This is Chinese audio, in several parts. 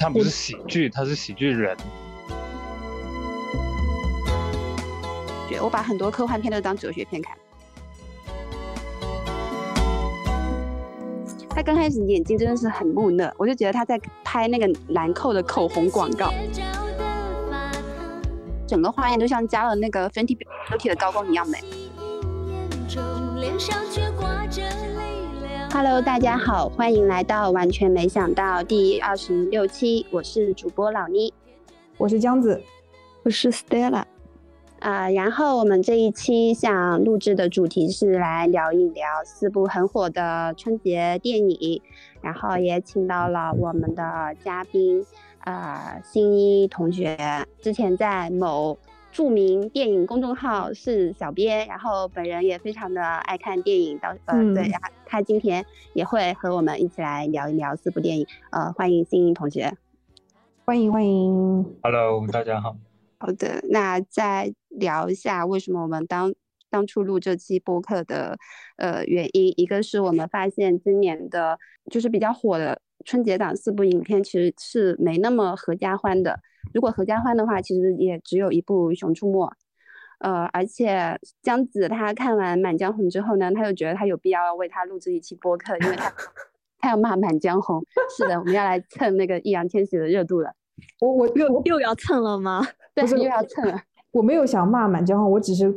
它不是喜剧，他是喜剧人。我把很多科幻片都当哲学片看。他刚开始眼睛真的是很木讷，我就觉得他在拍那个兰蔻的口红广告，整个画面都像加了那个 Fenty Beauty 的高光一样美。Hello，大家好，欢迎来到完全没想到第二十六期，我是主播老妮，我是江子，我是 Stella。啊，然后我们这一期想录制的主题是来聊一聊四部很火的春节电影，然后也请到了我们的嘉宾，呃，新一同学，之前在某著名电影公众号是小编，然后本人也非常的爱看电影，到呃对，然后他今天也会和我们一起来聊一聊四部电影，呃，欢迎新颖同学，欢迎欢迎，Hello，大家好。好的，那再聊一下为什么我们当当初录这期播客的呃原因，一个是我们发现今年的就是比较火的春节档四部影片其实是没那么合家欢的，如果合家欢的话，其实也只有一部《熊出没》，呃，而且姜子他看完《满江红》之后呢，他又觉得他有必要为他录制一期播客，因为他他要骂《满江红》，是的，我们要来蹭那个易烊千玺的热度了。我我又又要蹭了吗？对，又要蹭了。我没有想骂《满江红》，我只是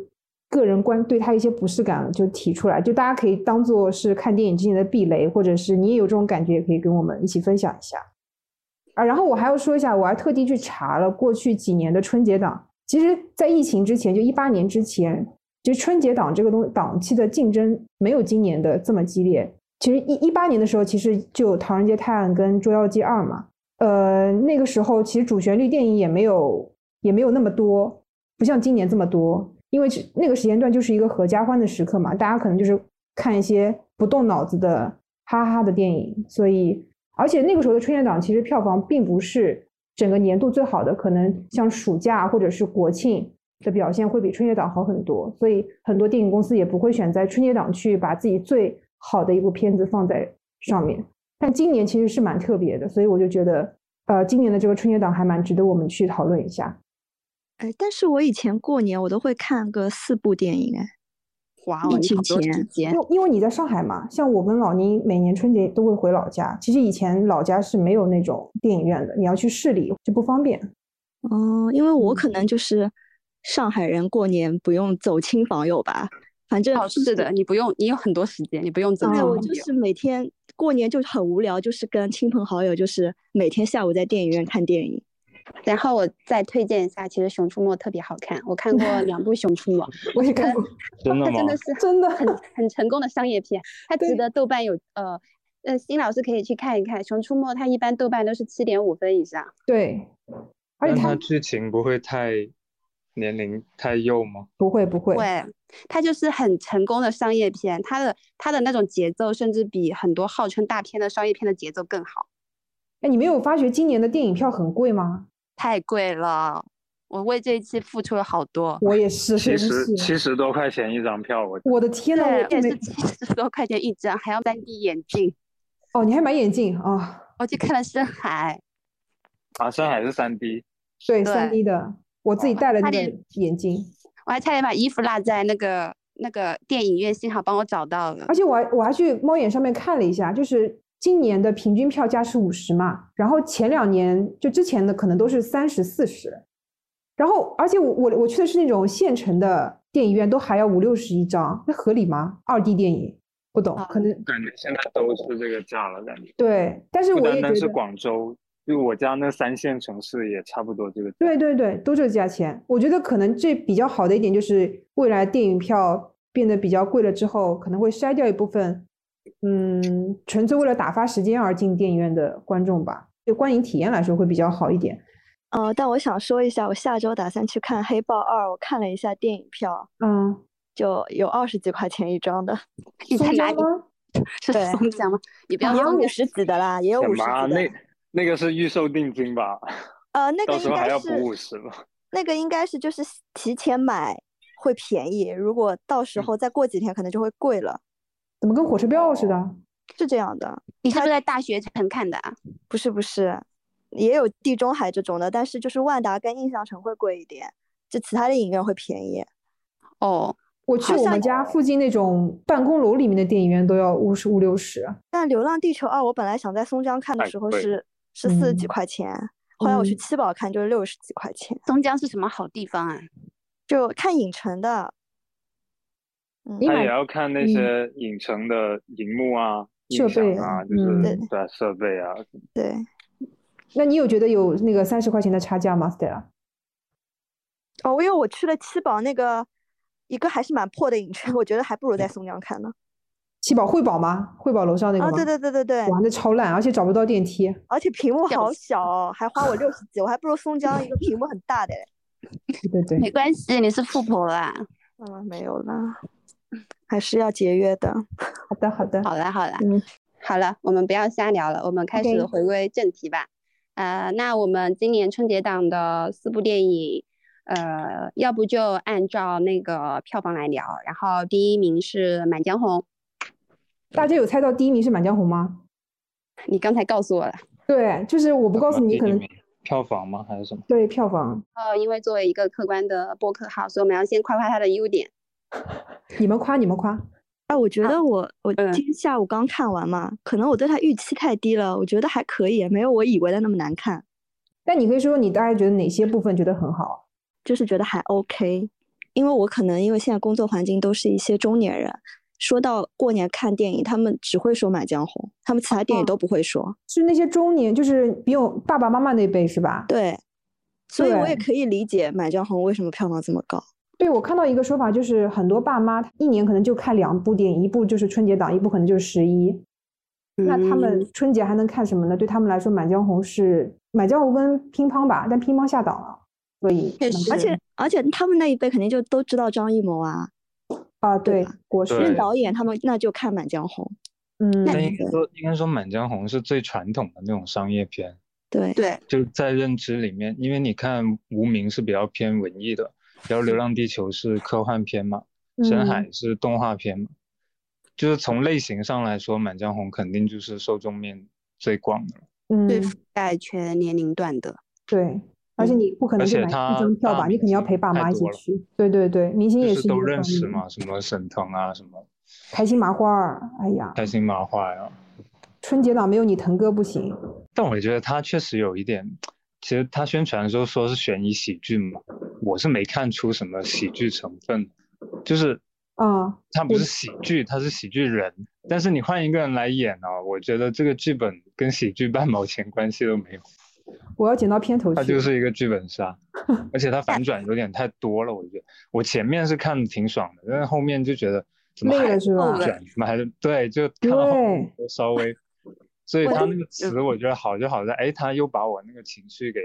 个人观对他一些不适感就提出来，就大家可以当做是看电影之前的避雷，或者是你也有这种感觉，也可以跟我们一起分享一下。啊，然后我还要说一下，我还特地去查了过去几年的春节档，其实，在疫情之前，就一八年之前，就春节档这个东档期的竞争没有今年的这么激烈。其实一一八年的时候，其实就《唐人街探案》跟《捉妖记二》嘛。呃，那个时候其实主旋律电影也没有也没有那么多，不像今年这么多。因为那个时间段就是一个合家欢的时刻嘛，大家可能就是看一些不动脑子的哈哈的电影。所以，而且那个时候的春节档其实票房并不是整个年度最好的，可能像暑假或者是国庆的表现会比春节档好很多。所以很多电影公司也不会选在春节档去把自己最好的一部片子放在上面。但今年其实是蛮特别的，所以我就觉得，呃，今年的这个春节档还蛮值得我们去讨论一下。哎，但是我以前过年我都会看个四部电影，哎，哇，疫情前，因因为你在上海嘛，像我跟老宁每年春节都会回老家，其实以前老家是没有那种电影院的，你要去市里就不方便。哦，因为我可能就是上海人，过年不用走亲访友吧。反正是的，你不用，你有很多时间，你不用走。对，我就是每天过年就很无聊，就是跟亲朋好友，就是每天下午在电影院看电影。然后我再推荐一下，其实《熊出没》特别好看，我看过两部《熊出没》，我也看过，真的它真的是真的很很成功的商业片，它值得豆瓣有呃呃新老师可以去看一看，《熊出没》它一般豆瓣都是七点五分以上。对，而且它剧情不会太。年龄太幼吗？不会不会，会，它就是很成功的商业片，它的它的那种节奏甚至比很多号称大片的商业片的节奏更好。哎，你没有发觉今年的电影票很贵吗？太贵了，我为这一期付出了好多。我也是，七十七十多块钱一张票，我我的天呐，我也是七十多块钱一张，还要三 D 眼镜。哦，你还买眼镜啊？我去看了深海。啊，深海是三 D。对，三 D 的。我自己戴了那个眼镜，我还差点把衣服落在那个那个电影院，幸好帮我找到了。而且我还我还去猫眼上面看了一下，就是今年的平均票价是五十嘛，然后前两年就之前的可能都是三十四十，然后而且我我我去的是那种县城的电影院，都还要五六十一张，那合理吗？二 D 电影不懂，可能感觉现在都是这个价了，感觉对，但是我也觉得是广州。就我家那三线城市也差不多这个，对对对，都这个价钱。我觉得可能这比较好的一点就是，未来电影票变得比较贵了之后，可能会筛掉一部分，嗯，纯粹为了打发时间而进电影院的观众吧。对观影体验来说会比较好一点。呃，但我想说一下，我下周打算去看《黑豹二》，我看了一下电影票，嗯，就有二十几块钱一张的。你在哪里？是松江吗？你不要有五十几的啦，也有五十几的。那个是预售定金吧？呃，那个应该是那个应该是就是提前买会便宜，如果到时候再过几天可能就会贵了。怎么跟火车票似的？是这样的。你是不是在大学城看的啊？不是不是，也有地中海这种的，但是就是万达跟印象城会贵一点，就其他的影院会便宜。哦，我去我们家附近那种办公楼里面的电影院都要五十五六十。但《流浪地球二》我本来想在松江看的时候是是四十几嗯块钱，后来我去嗯七宝看就是六十几块钱，松江是什么好地方啊？就看影城的。嗯你买他也要看那嗯些影城的荧幕啊、设音响备啊，就是嗯对对啊设备啊，对，那你有觉得有那个三十块钱的差价吗，Stella？哦，因为我去了七宝那个一个还是蛮破的影城，我觉得还不如在松江看呢。七宝汇宝吗？汇宝楼上那个啊，吗？对对对对对，玩的超烂，而且找不到电梯。而且屏幕好小哦，还花我六十几，我还不如松江一个屏幕很大的嘞。对对对，没关系，你是富婆啦。嗯，没有啦，还是要节约的。好的好的。好啦好啦，嗯，好了，我们不要瞎聊了，我们开始回归正题吧。呃，那我们今年春节档的四部电影，呃，要不就按照那个票房来聊。然后第一名是《满江红》，大家有猜到第一名是《满江红》吗？你刚才告诉我了。对，就是我不告诉你，可能票房吗？还是什么？对票房，呃，因为作为一个客观的播客号，所以我们要先夸夸它的优点。你们夸你们夸。哎，我觉得我我嗯今天下午刚看完嘛，可能我对它预期太低了，我觉得还可以，没有我以为的那么难看，但你可以说说你大概觉得哪些部分觉得很好？就是觉得还 OK。因为我可能因为现在工作环境都是一些中年人，说到过年看电影，他们只会说《满江红》，他们其他电影哦都不会说。是那些中年，就是比我爸爸妈妈那辈是吧？对，所以我也可以理解《满江红》为什么票房这么高。对，我看到一个说法，就是很多爸妈一年可能就看两部电影，一部就是春节档，一部可能就是十一。那他们嗯春节还能看什么呢？对他们来说，《满江红》是《满江红》跟乒乓吧，但乒乓下档了，所以确实而且而且他们那一辈肯定就都知道张艺谋啊，啊，对国任导演他们那就看《满江红》。嗯，那应该说，应该说《满江红》是最传统的那种商业片，对，对，就在认知里面，因为你看《无名》是比较偏文艺的，然后《流浪地球》是科幻片嘛，深嗯海是动画片嘛，就是从类型上来说，《满江红》肯定就是受众面最广的嗯。最嗯，覆盖全年龄段的。对，而且嗯你不可能而且就买一他张票吧，你肯定要陪爸妈一起去。对对对，明星也就是都认识嘛，什么沈腾啊，什么开心麻花儿，哎呀，开心麻花呀。春节档没有你腾哥不行。但我觉得他确实有一点，其实他宣传的时候说是悬疑喜剧嘛，我是没看出什么喜剧成分，就是啊，他不是喜剧，他是喜剧人。但是你换一个人来演呢、我觉得这个剧本跟喜剧半毛钱关系都没有，我要剪到片头他去。就是一个剧本杀，而且他反转有点太多了，我觉得我前面是看的挺爽的，但是后面就觉得怎么还了是吧？转，怎么还是对，就看到后面就稍微，所以他那个词我觉得好就好在，哎，他又把我那个情绪给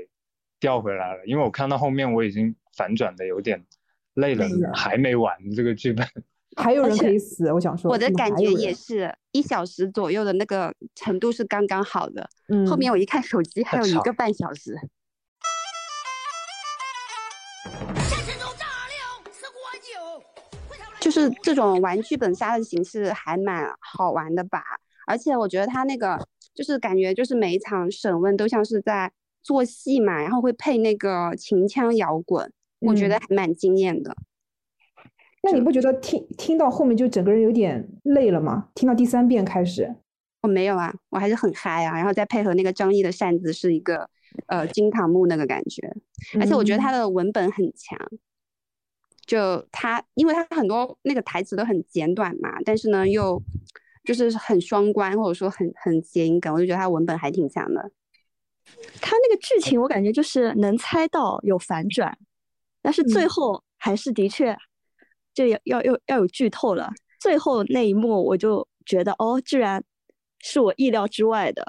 调回来了，因为我看到后面我已经反转的有点累了累了，还没完这个剧本，还有人可以死，我想说，我的感觉也是一小时左右的那个程度是刚刚好的，嗯，后面我一看手机还有一个半小时。就是这种玩剧本杀的形式还蛮好玩的吧，而且我觉得他那个就是感觉就是每一场审问都像是在做戏嘛，然后会配那个秦腔摇滚，我觉得嗯还蛮惊艳的。那你不觉得听听到后面就整个人有点累了吗？听到第三遍开始，我没有啊，我还是很嗨啊，然后再配合那个张译的扇子是一个呃金堂木那个感觉，而且我觉得他嗯的文本很强，就他因为他很多那个台词都很简短嘛，但是呢又就是很双关或者说很很谐音梗，我就觉得他文本还挺强的。他那个剧情我感觉就是能猜到有反转，但是最嗯后还是的确就要要要要有剧透了。最后那一幕我就觉得哦，居然是我意料之外的。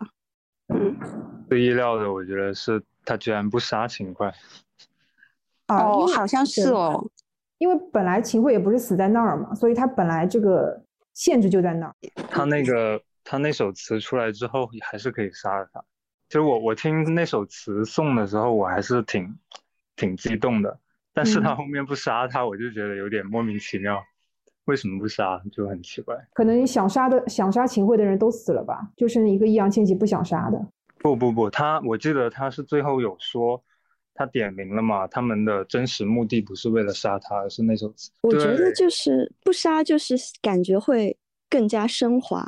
嗯，最意料的我觉得是他居然不杀秦桧，哦，好像是哦，因为本来秦桧也不是死在那儿嘛，所以他本来这个限制就在那儿。他那个他那首词出来之后还是可以杀了他。其实我我听那首词送的时候，我还是挺挺激动的，但是他嗯后面不杀他，我就觉得有点莫名其妙，为什么不杀就很奇怪。可能想杀的想杀秦桧的人都死了吧，就剩一个易烊千玺不想杀的。不不不，他我记得他是最后有说，他点名了嘛，他们的真实目的不是为了杀他，而是那首词。我觉得就是不杀，就是感觉会更加升华；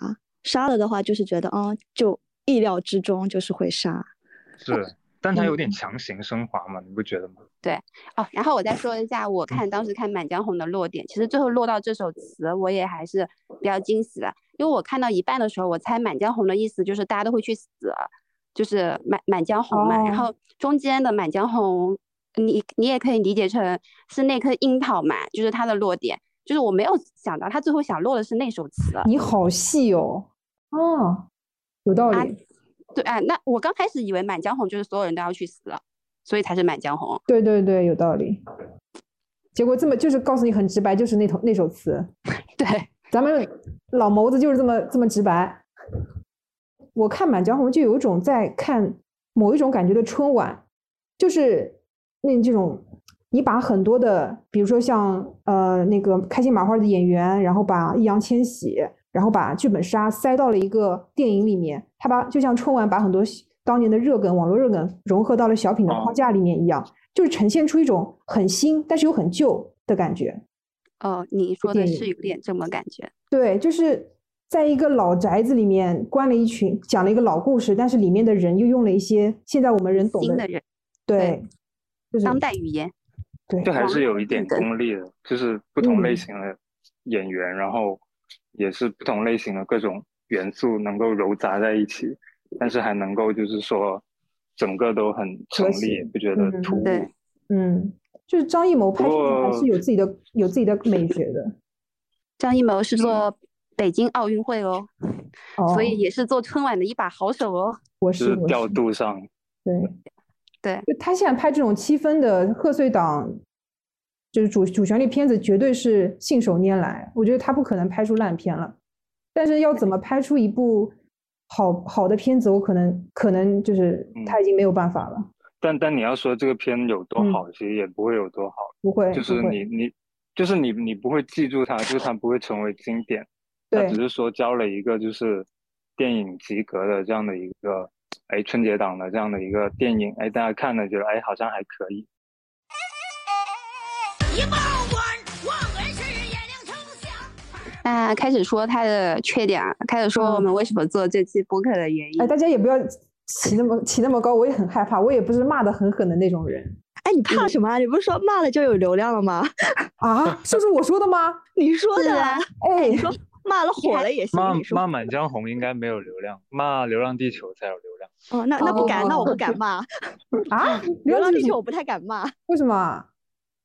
杀了的话，就是觉得哦，就意料之中，就是会杀。是，但他有点嗯强行升华嘛，你不觉得吗？对哦，然后我再说一下，我看当时看《满江红》的落点，其实最后落到这首词，我也还是比较惊喜的，因为我看到一半的时候，我猜《满江红》的意思就是大家都会去死，就是满满江红嘛，然哦。后中间的满江红，你你也可以理解成是那颗樱桃嘛，就是它的落点，就是我没有想到他最后想落的是那首词，你好细哦，哦，有道啊理。对啊，那我刚开始以为满江红就是所有人都要去死了，所以才是满江红。对对对，有道理。结果这么就是告诉你很直白，就是那头那首词。对，咱们老谋子就是这么这么直白。我看《满江红》就有一种在看某一种感觉的春晚，就是那这种你把很多的，比如说像呃那个开心麻花的演员，然后把易烊千玺，然后把剧本杀塞到了一个电影里面，他把就像春晚把很多当年的热梗、网络热梗融合到了小品的框架里面一样，就是呈现出一种很新但是又很旧的感觉。哦，你说的是有点这么感觉。对，就是在一个老宅子里面关了一群，讲了一个老故事，但是里面的人又用了一些现在我们人懂的，新的人，对，就是当代语言。对就还是有一点功力的，就是不同类嗯型的演员，然后也是不同类型的各种元素能够糅杂在一起，但是还能够就是说整个都很成立，不觉得嗯突兀。对嗯，就是张艺谋拍不出来还是有自己的有自己的美学的，张艺谋是嗯做北京奥运会哦，哦，所以也是做春晚的一把好手哦。我就是是调度上，对对，就他现在拍这种七分的贺岁档，就是主主旋律片子，绝对是信手拈来。我觉得他不可能拍出烂片了，但是要怎么拍出一部好好的片子，我可能可能就是他已经没有办法了，但但你要说这个片有多嗯好，其实也不会有多好，不会，就是你你就是你你不会记住它，就是它不会成为经典，它对只是说交了一个就是电影及格的这样的一个哎春节档的这样的一个电影，哎大家看了觉得哎好像还可以。那开始说他的缺点啊，开始说我嗯们为什么做这期播客的原因哎，。大家也不要起那么起那么高，我也很害怕，我也不是骂的很狠的那种人哎，你怕什么啊？你不是说骂了就有流量了吗？啊，是不是我说的吗？你说的啊，哎你，说骂了火了也行。骂骂《满江红》应该没有流量，骂《流浪地球》才有流量。哦，那那不敢，那我不敢哦骂。啊，流浪地球我不太敢骂，为什么啊？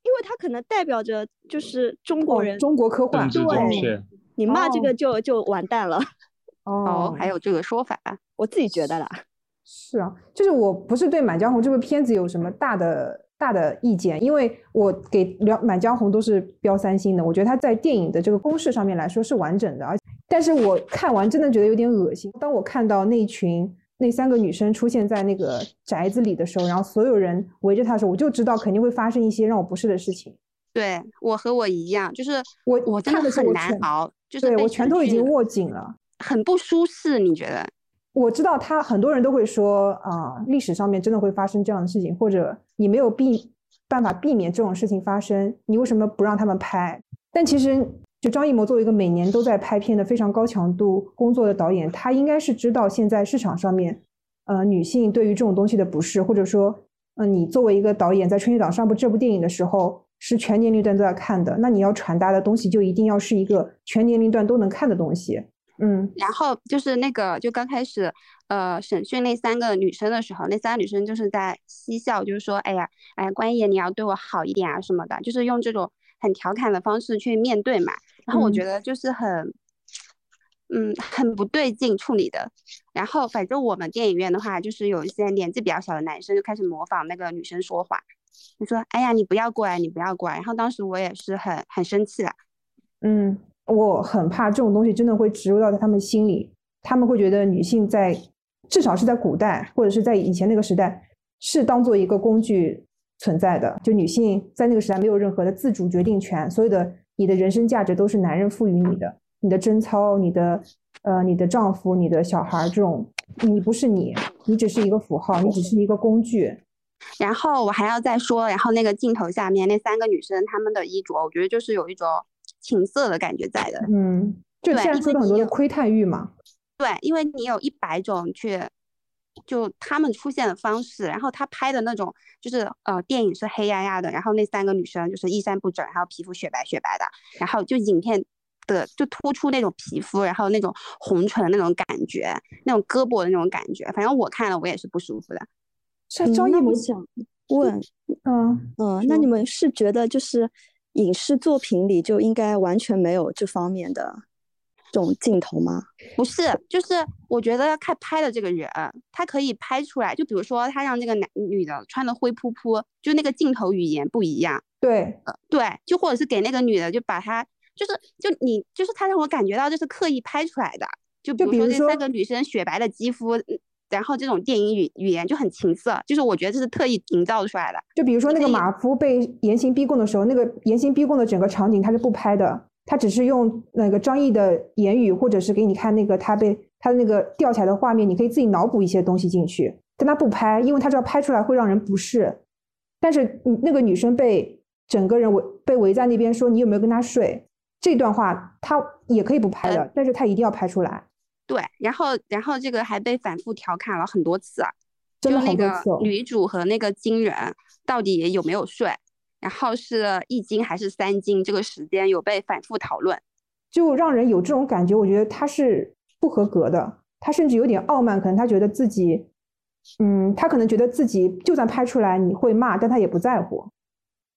因为它可能代表着就是中国哦人，中国科幻对，你骂这哦个就就完蛋了。哦，还有这个说法。我自己觉得啦。是啊，就是我不是对《满江红》这部片子有什么大的大的意见，因为我给了《满江红》都是标三星的，我觉得它在电影的这个公式上面来说是完整的，而但是我看完真的觉得有点恶心。当我看到那群那三个女生出现在那个宅子里的时候，然后所有人围着她的时候，我就知道肯定会发生一些让我不适的事情。对我和我一样，就是我我真的很难熬，就是对我拳头已经握紧了。很不舒适。你觉得？我知道他很多人都会说啊、历史上面真的会发生这样的事情，或者你没有避办法避免这种事情发生，你为什么不让他们拍？但其实，张艺谋作为一个每年都在拍片的非常高强度工作的导演，他应该是知道现在市场上面，呃，女性对于这种东西的不适，或者说，嗯、你作为一个导演在春节档上部这部电影的时候，是全年龄段都在看的，那你要传达的东西就一定要是一个全年龄段都能看的东西。嗯，然后就是那个，就刚开始，呃，审讯那三个女生的时候，那三个女生就是在嬉笑，就是说，哎呀，哎呀，关爷你要对我好一点啊什么的，就是用这种很调侃的方式去面对嘛。然后我觉嗯得就是很，嗯，很不对劲处理的。然后反正我们电影院的话，就是有一些年纪比较小的男生就开始模仿那个女生说话，就说，哎呀，你不要过来，你不要过来。然后当时我也是很很生气了。嗯，我很怕这种东西真的会植入到他们心里，他们会觉得女性在至少是在古代或者是在以前那个时代是当做一个工具存在的，就女性在那个时代没有任何的自主决定权，所有的你的人生价值都是男人赋予你的，你的贞操、你的呃你的丈夫、你的小孩儿这种你不是你，你只是一个符号，你只是一个工具。然后我还要再说，然后那个镜头下面那三个女生她们的衣着，我觉得就是有一种情色的感觉在的。嗯，就对现在说的很多的窥探欲嘛。对，因为你有一百种去，就他们出现的方式，然后他拍的那种，就是呃，电影是黑压压的，然后那三个女生就是衣衫不整，还有皮肤雪白雪白的，然后就影片的就突出那种皮肤，然后那种红唇那种感觉，那种胳膊的那种感觉，反正我看了我也是不舒服的。嗯是张艺谋，那我想问，嗯，嗯，那你们是觉得就是影视作品里就应该完全没有这方面的这种镜头吗？不是，就是我觉得看拍的这个人，他可以拍出来，就比如说他让这个男女的穿的灰扑扑，就那个镜头语言不一样。对，对，就或者是给那个女的，就把她，就是就你，就是他让我感觉到这是刻意拍出来的。就比如说这就比如说三个女生雪白的肌肤，嗯然后这种电影语语言就很情色，就是我觉得这是特意营造出来的。就比如说那个马夫被严刑逼供的时候，那个严刑逼供的整个场景他是不拍的，他只是用那个张译的言语，或者是给你看那个他被他的那个吊起来的画面，你可以自己脑补一些东西进去，但他不拍，因为他知道拍出来会让人不适。但是那个女生被整个人围被围在那边说你有没有跟他睡，这段话他也可以不拍的，但是他一定要拍出来，对，然后然后这个还被反复调侃了很多次啊，真的就那个。女主和那个金人到底有没有睡，然后是一斤还是三斤，这个时间有被反复讨论。就让人有这种感觉，我觉得他是不合格的，他甚至有点傲慢，可能他觉得自己，嗯，他可能觉得自己就算拍出来你会骂，但他也不在乎，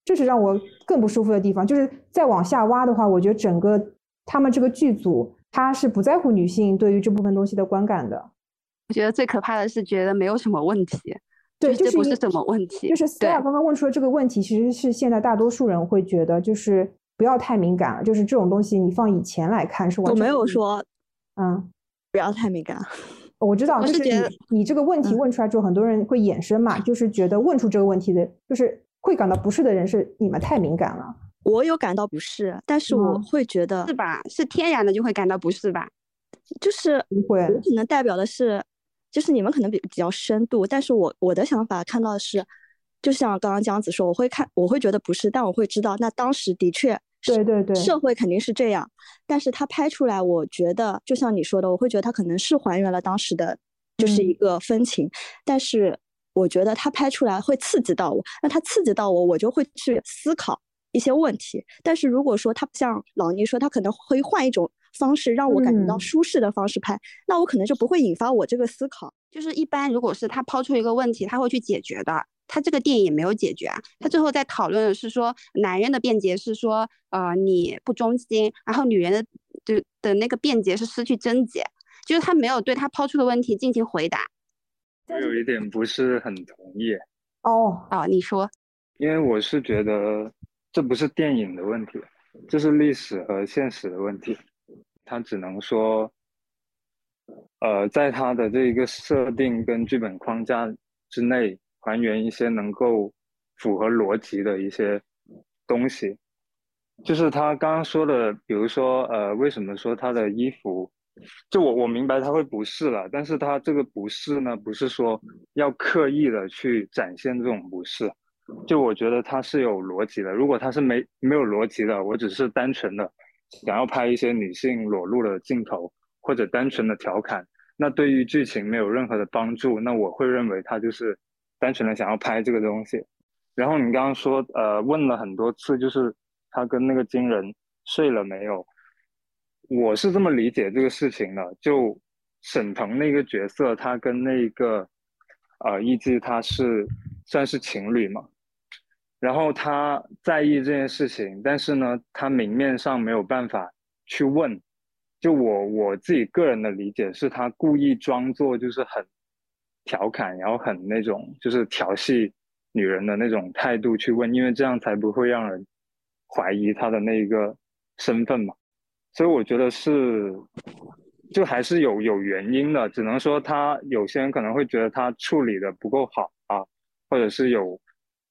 这是让我更不舒服的地方。就是再往下挖的话，我觉得整个他们这个剧组，他是不在乎女性对于这部分东西的观感的。我觉得最可怕的是觉得没有什么问题，对，就就是不是什么问题。就是 Stella 对刚刚问出的这个问题，其实是现在大多数人会觉得，就是不要太敏感了，就是这种东西你放以前来看是完我没全不一样，有说嗯。不要太敏感。我知道，我就是你你这个问题嗯问出来之后，很多人会衍生嘛，就是觉得问出这个问题的，就是会感到不适的人是你们太敏感了。我有感到不适，但是我嗯会觉得是吧？是天然的就会感到不适吧？就是不会我可能代表的是，就是你们可能比比较深度，但是我我的想法看到的是，就像刚刚江子说，我会看，我会觉得不是，但我会知道，那当时的确对对对，社会肯定是这样，但是他拍出来，我觉得就像你说的，我会觉得他可能是还原了当时的，就是一嗯个风情，但是我觉得他拍出来会刺激到我，那他刺激到我，我就会去思考一些问题。但是如果说他不像老倪说，他可能会换一种方式让我感觉到嗯舒适的方式拍，那我可能就不会引发我这个思考。就是一般如果是他抛出一个问题，他会去解决的。他这个电影也没有解决啊，他最后在讨论的是说，男人的辩解是说，呃，你不忠心，然后女人的的的那个辩解是失去贞洁，就是他没有对他抛出的问题进行回答。我有一点不是很同意，哦，啊，你说，因为我是觉得这不是电影的问题，这是历史和现实的问题。它只能说，呃，在它的这一个设定跟剧本框架之内，还原一些能够符合逻辑的一些东西。就是他刚刚说的，比如说，呃，为什么说他的衣服，就我我明白他会不适了，但是他这个不适呢，不是说要刻意的去展现这种不适，就我觉得它是有逻辑的。如果它是没没有逻辑的，我只是单纯的想要拍一些女性裸露的镜头，或者单纯的调侃，那对于剧情没有任何的帮助，那我会认为他就是单纯的想要拍这个东西。然后你刚刚说，呃，问了很多次，就是他跟那个金人睡了没有？我是这么理解这个事情的，就沈腾那个角色，他跟那个呃艺伎他是算是情侣嘛，然后他在意这件事情，但是呢，他明面上没有办法去问。就我我自己个人的理解是，他故意装作就是很调侃，然后很那种就是调戏女人的那种态度去问，因为这样才不会让人怀疑他的那个身份嘛。所以我觉得是，就还是有有原因的，只能说他有些人可能会觉得他处理的不够好啊，或者是有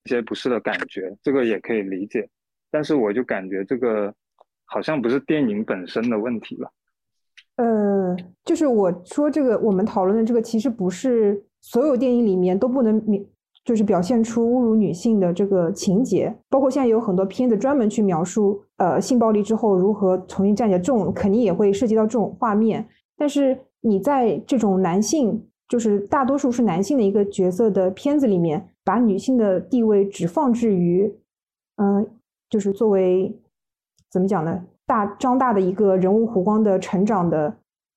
一些不适的感觉，这个也可以理解。但是我就感觉这个好像不是电影本身的问题了。呃，就是我说这个，我们讨论的这个，其实不是所有电影里面都不能描，就是表现出侮辱女性的这个情节，包括现在有很多片子专门去描述，呃，性暴力之后如何重新站起来，这种肯定也会涉及到这种画面。但是你在这种男性，就是大多数是男性的一个角色的片子里面，把女性的地位只放置于，嗯、就是作为怎么讲呢？大张大的一个人物弧光的成长的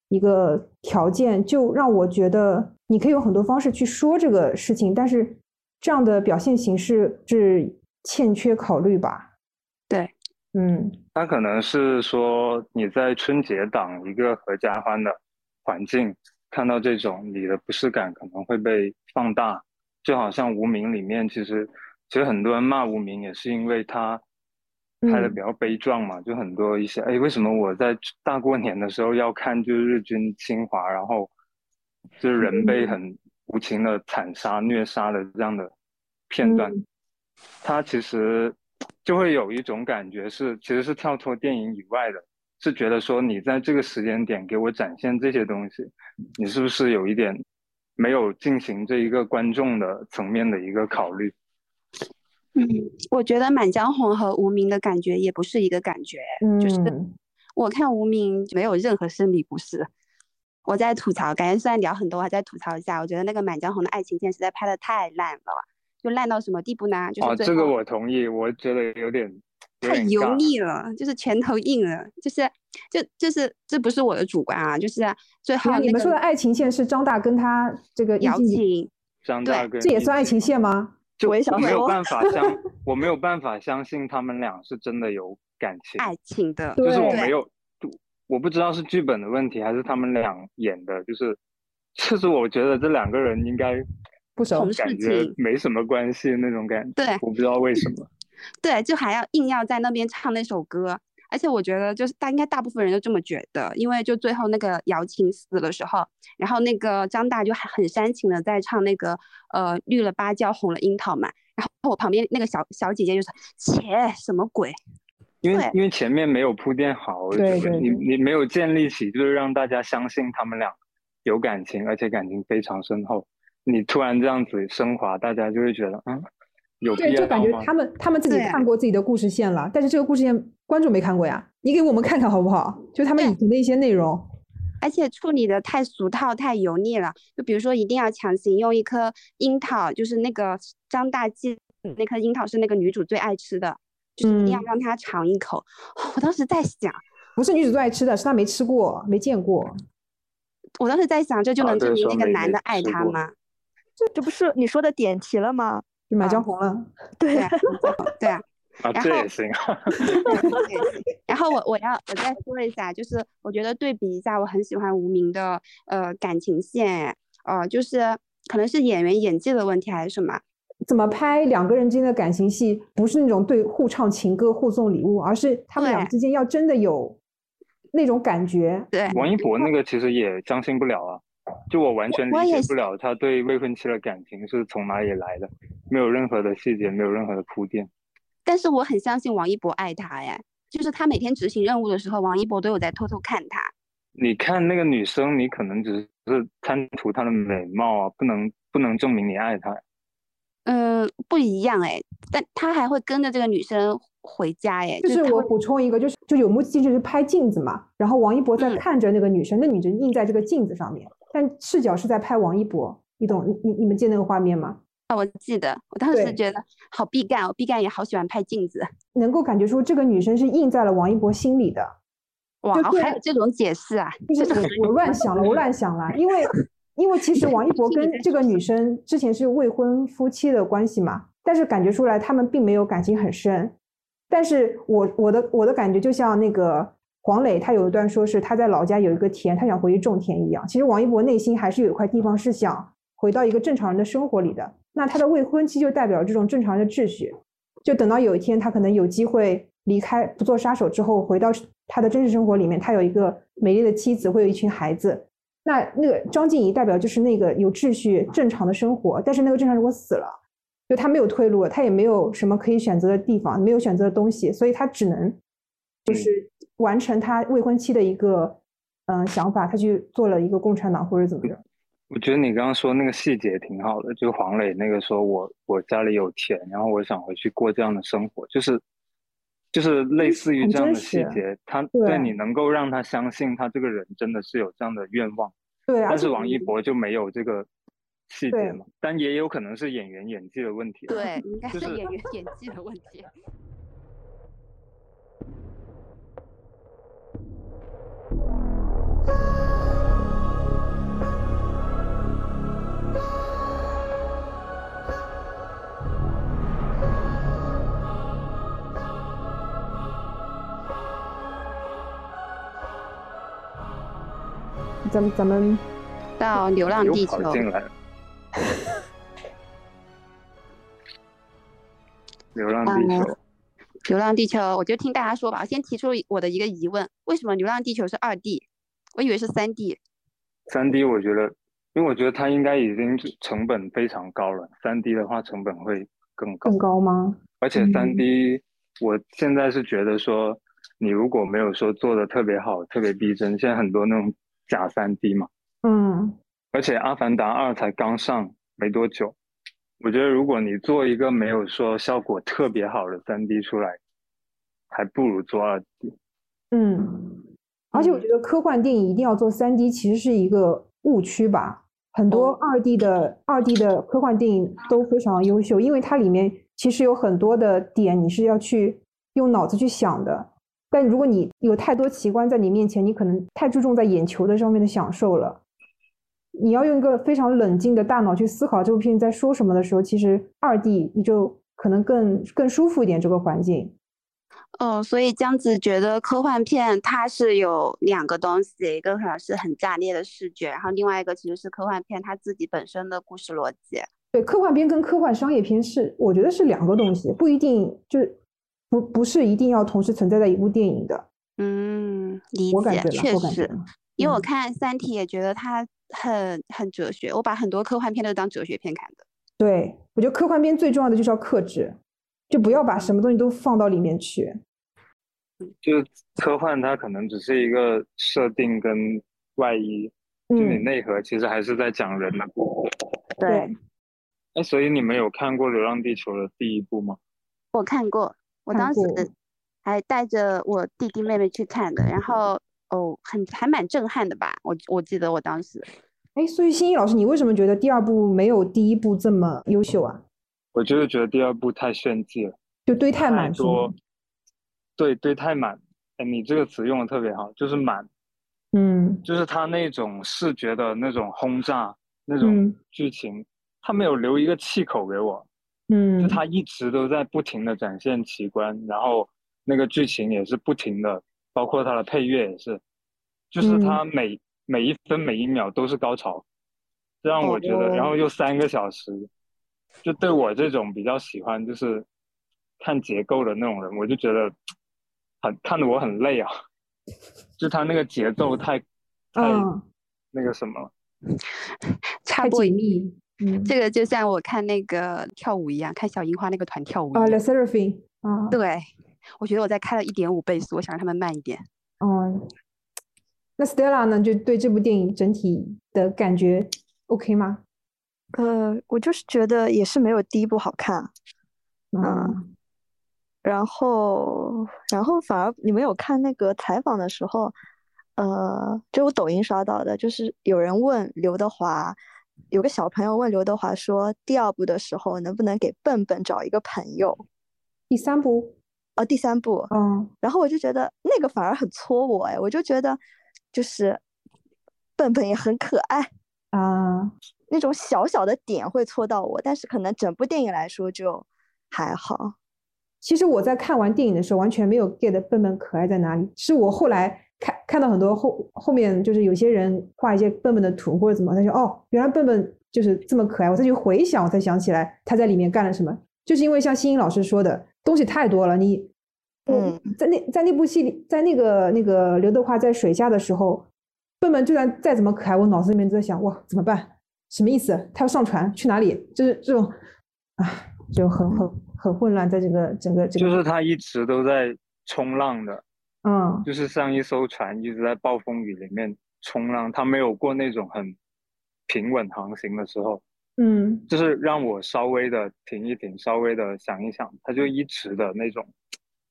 一个条件，就让我觉得你可以有很多方式去说这个事情，但是这样的表现形式是欠缺考虑吧？对，嗯他可能是说你在春节档一个合家欢的环境，看到这种你的不适感可能会被放大，就好像《无名》里面，其实其实很多人骂《无名》也是因为他拍的嗯。比较悲壮嘛，就很多一些哎，为什么我在大过年的时候要看就是日军侵华，然后就是人被很无情的惨杀虐杀的这样的片段，嗯。它其实就会有一种感觉是，其实是跳脱电影以外的，是觉得说你在这个时间点给我展现这些东西，你是不是有一点没有进行这一个观众的层面的一个考虑？嗯，我觉得《满江红》和《无名》的感觉也不是一个感觉，嗯就是嗯我看《无名》没有任何生理不适。我在吐槽，感觉虽然聊很多，我还在吐槽一下，我觉得那个《满江红》的爱情线实在拍的太烂了，就烂到什么地步呢？就哦，这个我同意，我觉得有点有太油腻了，就是拳头硬了，就是就就是这不是我的主观啊，就是最后你们说的爱情线是张大跟他这个姚易静琴，张大跟这也算爱情线吗？就我也想没有办法相，我没有办法相信他们俩是真的有感情，爱情的，就是我没有，我不知道是剧本的问题还是他们俩演的，就是，就是我觉得这两个人应该不熟感觉没什么关系那种感觉，对我不知道为什么。对，就还要硬要在那边唱那首歌，而且我觉得就是大应该大部分人都这么觉得，因为就最后那个姚琴死的时候，然后那个张大就还很煽情的在唱那个呃绿了芭蕉红了樱桃嘛，然后我旁边那个小小姐姐就说切什么鬼，因为因为前面没有铺垫好，我对觉得你对对你没有建立起，就是让大家相信他们俩有感情，而且感情非常深厚。你突然这样子升华，大家就会觉得，嗯，有对，就？感觉他们他们自己看过自己的故事线了，但是这个故事线观众没看过呀，你给我们看看好不好？就他们以前的一些内容，而且处理的太俗套、太油腻了。就比如说，一定要强行用一颗樱桃，就是那个张大记那颗樱桃是那个女主最爱吃的，就是一定要嗯让她尝一口。我当时在想，不是女主最爱吃的，是她没吃过，没见过。我当时在想，这就啊能证明那个男的爱她吗？这不是你说的点题了吗？就买啊江红了，对对啊，对啊。啊，然后 这也行啊。然后我我要我再说一下，就是我觉得对比一下，我很喜欢无名的呃感情线，呃，就是可能是演员演技的问题还是什么，怎么拍两个人之间的感情戏，不是那种对互唱情歌、互送礼物，而是他们俩之间要真的有那种感觉。对，王一博那个其实也相信不了啊，就我完全理解不了他对未婚妻的感情是从哪里来的，没有任何的细节，没有任何的铺垫。但是我很相信王一博爱他哎，就是他每天执行任务的时候，王一博都有在偷偷看他。你看那个女生，你可能只是贪图她的美貌啊，不能不能证明你爱她。嗯，不一样哎，但他还会跟着这个女生回家哎，就是我补充一个，就是就有目的是拍镜子嘛，然后王一博在嗯看着那个女生，那女生映在这个镜子上面，但视角是在拍王一博，你懂？你你你们记得那个画面吗？啊，我记得，我当时觉得好毕赣哦，毕赣也好喜欢拍镜子，能够感觉出这个女生是印在了王一博心里的。哇，还有这种解释啊，就是我我乱想了，我乱想了，因为因为其实王一博跟这个女生之前是未婚夫妻的关系嘛，但是感觉出来他们并没有感情很深。但是我我的我的感觉就像那个黄磊，他有一段说是他在老家有一个田，他想回去种田一样。其实王一博内心还是有一块地方是想回到一个正常人的生活里的。那他的未婚妻就代表这种正常人的秩序。就等到有一天他可能有机会离开不做杀手之后，回到他的真实生活里面，他有一个美丽的妻子，会有一群孩子。那那个张静怡代表就是那个有秩序、正常的生活，但是那个正常如果死了，就他没有退路了，他也没有什么可以选择的地方，没有选择的东西，所以他只能就是完成他未婚妻的一个嗯、想法，他去做了一个共产党或者怎么着。我觉得你刚刚说那个细节挺好的，就黄磊那个说我我家里有钱，然后我想回去过这样的生活，就是就是类似于这样的细节，他对对你能够让他相信他这个人真的是有这样的愿望，对，啊但是王一博就没有这个细节嘛，但也有可能是演员演技的问题啊。对，应该就是是演员演技的问题。咱们咱们到 《流浪地球》，进来。流浪地嗯球，《流浪地球》，我就听大家说吧。我先提出我的一个疑问：为什么《流浪地球》是二 D？我以为是三 D。三 D 我觉得，因为我觉得它应该已经成本非常高了，三 D 的话成本会更高。更高吗？而且三嗯 D，、我现在是觉得说，你如果没有说做的特别好、特别逼真，现在很多那种假三 D 嘛，嗯，而且《阿凡达二》才刚上没多久，我觉得如果你做一个没有说效果特别好的三 D 出来，还不如做二 D。嗯，而且我觉得科幻电影一定要做三 D，其实是一个误区吧。很多哦二 D 的二 D 的科幻电影都非常优秀，因为它里面其实有很多的点你是要去用脑子去想的。但如果你有太多奇观在你面前，你可能太注重在眼球的上面的享受了。你要用一个非常冷静的大脑去思考这部片在说什么的时候，其实二 D 你就可能更更舒服一点这个环境。哦，所以江子觉得科幻片它是有两个东西，一个可能是很炸裂的视觉，然后另外一个其实是科幻片它自己本身的故事逻辑。对，科幻片跟科幻商业片是，我觉得是两个东西，不一定就是不不是一定要同时存在在一部电影的。嗯，理解，我感觉，确实。因为我嗯看《三体》也觉得它很很哲学，我把很多科幻片都当哲学片看的。对，我觉得科幻片最重要的就是要克制，就不要把什么东西都放到里面去。就是科幻它可能只是一个设定跟外衣，就你嗯，内核其实还是在讲人的故事。对，哎，所以你们有看过《流浪地球》的第一部吗？我看过，我当时还带着我弟弟妹妹去看的，然后哦，很还蛮震撼的吧？我我记得我当时，哎，所以欣怡老师，你为什么觉得第二部没有第一部这么优秀啊？我就是觉得第二部太炫技了，就堆太太满是吗多，对堆，太满。哎，你这个词用的特别好，就是满，嗯就是他那种视觉的那种轰炸，那种嗯剧情，它没有留一个气口给我，嗯就他一直都在不停的展现奇观，然后那个剧情也是不停的，包括他的配乐也是，就是嗯它每、每一分每一秒都是高潮，这让我觉得，然后又三个小时，就对我这种比较喜欢就是看结构的那种人，我就觉得很看得我很累啊，就他那个节奏太太嗯，那个什么了。太紧密。嗯这个就像我看那个跳舞一样，看小樱花那个团跳舞一啊样。，Le Seraphim 啊，对，我觉得我在开了一点五倍速，我想让他们慢一点。哦，那 Stella 呢？就对这部电影整体的感觉 OK 吗？呃，我就是觉得也是没有第一部好看，嗯然后，然后反而你们有看那个采访的时候，呃，就我抖音刷到的，就是有人问刘德华，有个小朋友问刘德华说，第二部的时候能不能给笨笨找一个朋友？第三部，哦，第三部，嗯然后我就觉得那个反而很戳我，哎，我就觉得就是笨笨也很可爱，啊，那种小小的点会戳到我，但是可能整部电影来说就还好。其实我在看完电影的时候，完全没有 get 笨笨可爱在哪里，是我后来看看到很多后后面就是有些人画一些笨笨的图或者怎么，他说哦，原来笨笨就是这么可爱，我再去回想，我才想起来他在里面干了什么，就是因为像欣欣老师说的东西太多了，你。嗯，在那在那部戏里，在那个那个刘德华在水下的时候，笨笨就算再怎么可爱，我脑子里面都在想，哇，怎么办？什么意思？他要上船去哪里？就是这种，啊，就很很很混乱，在这个整个这个，就是他一直都在冲浪的，嗯就是像一艘船一直在暴风雨里面冲浪，他没有过那种很平稳航行的时候，嗯就是让我稍微的停一停，稍微的想一想，他就一直的那种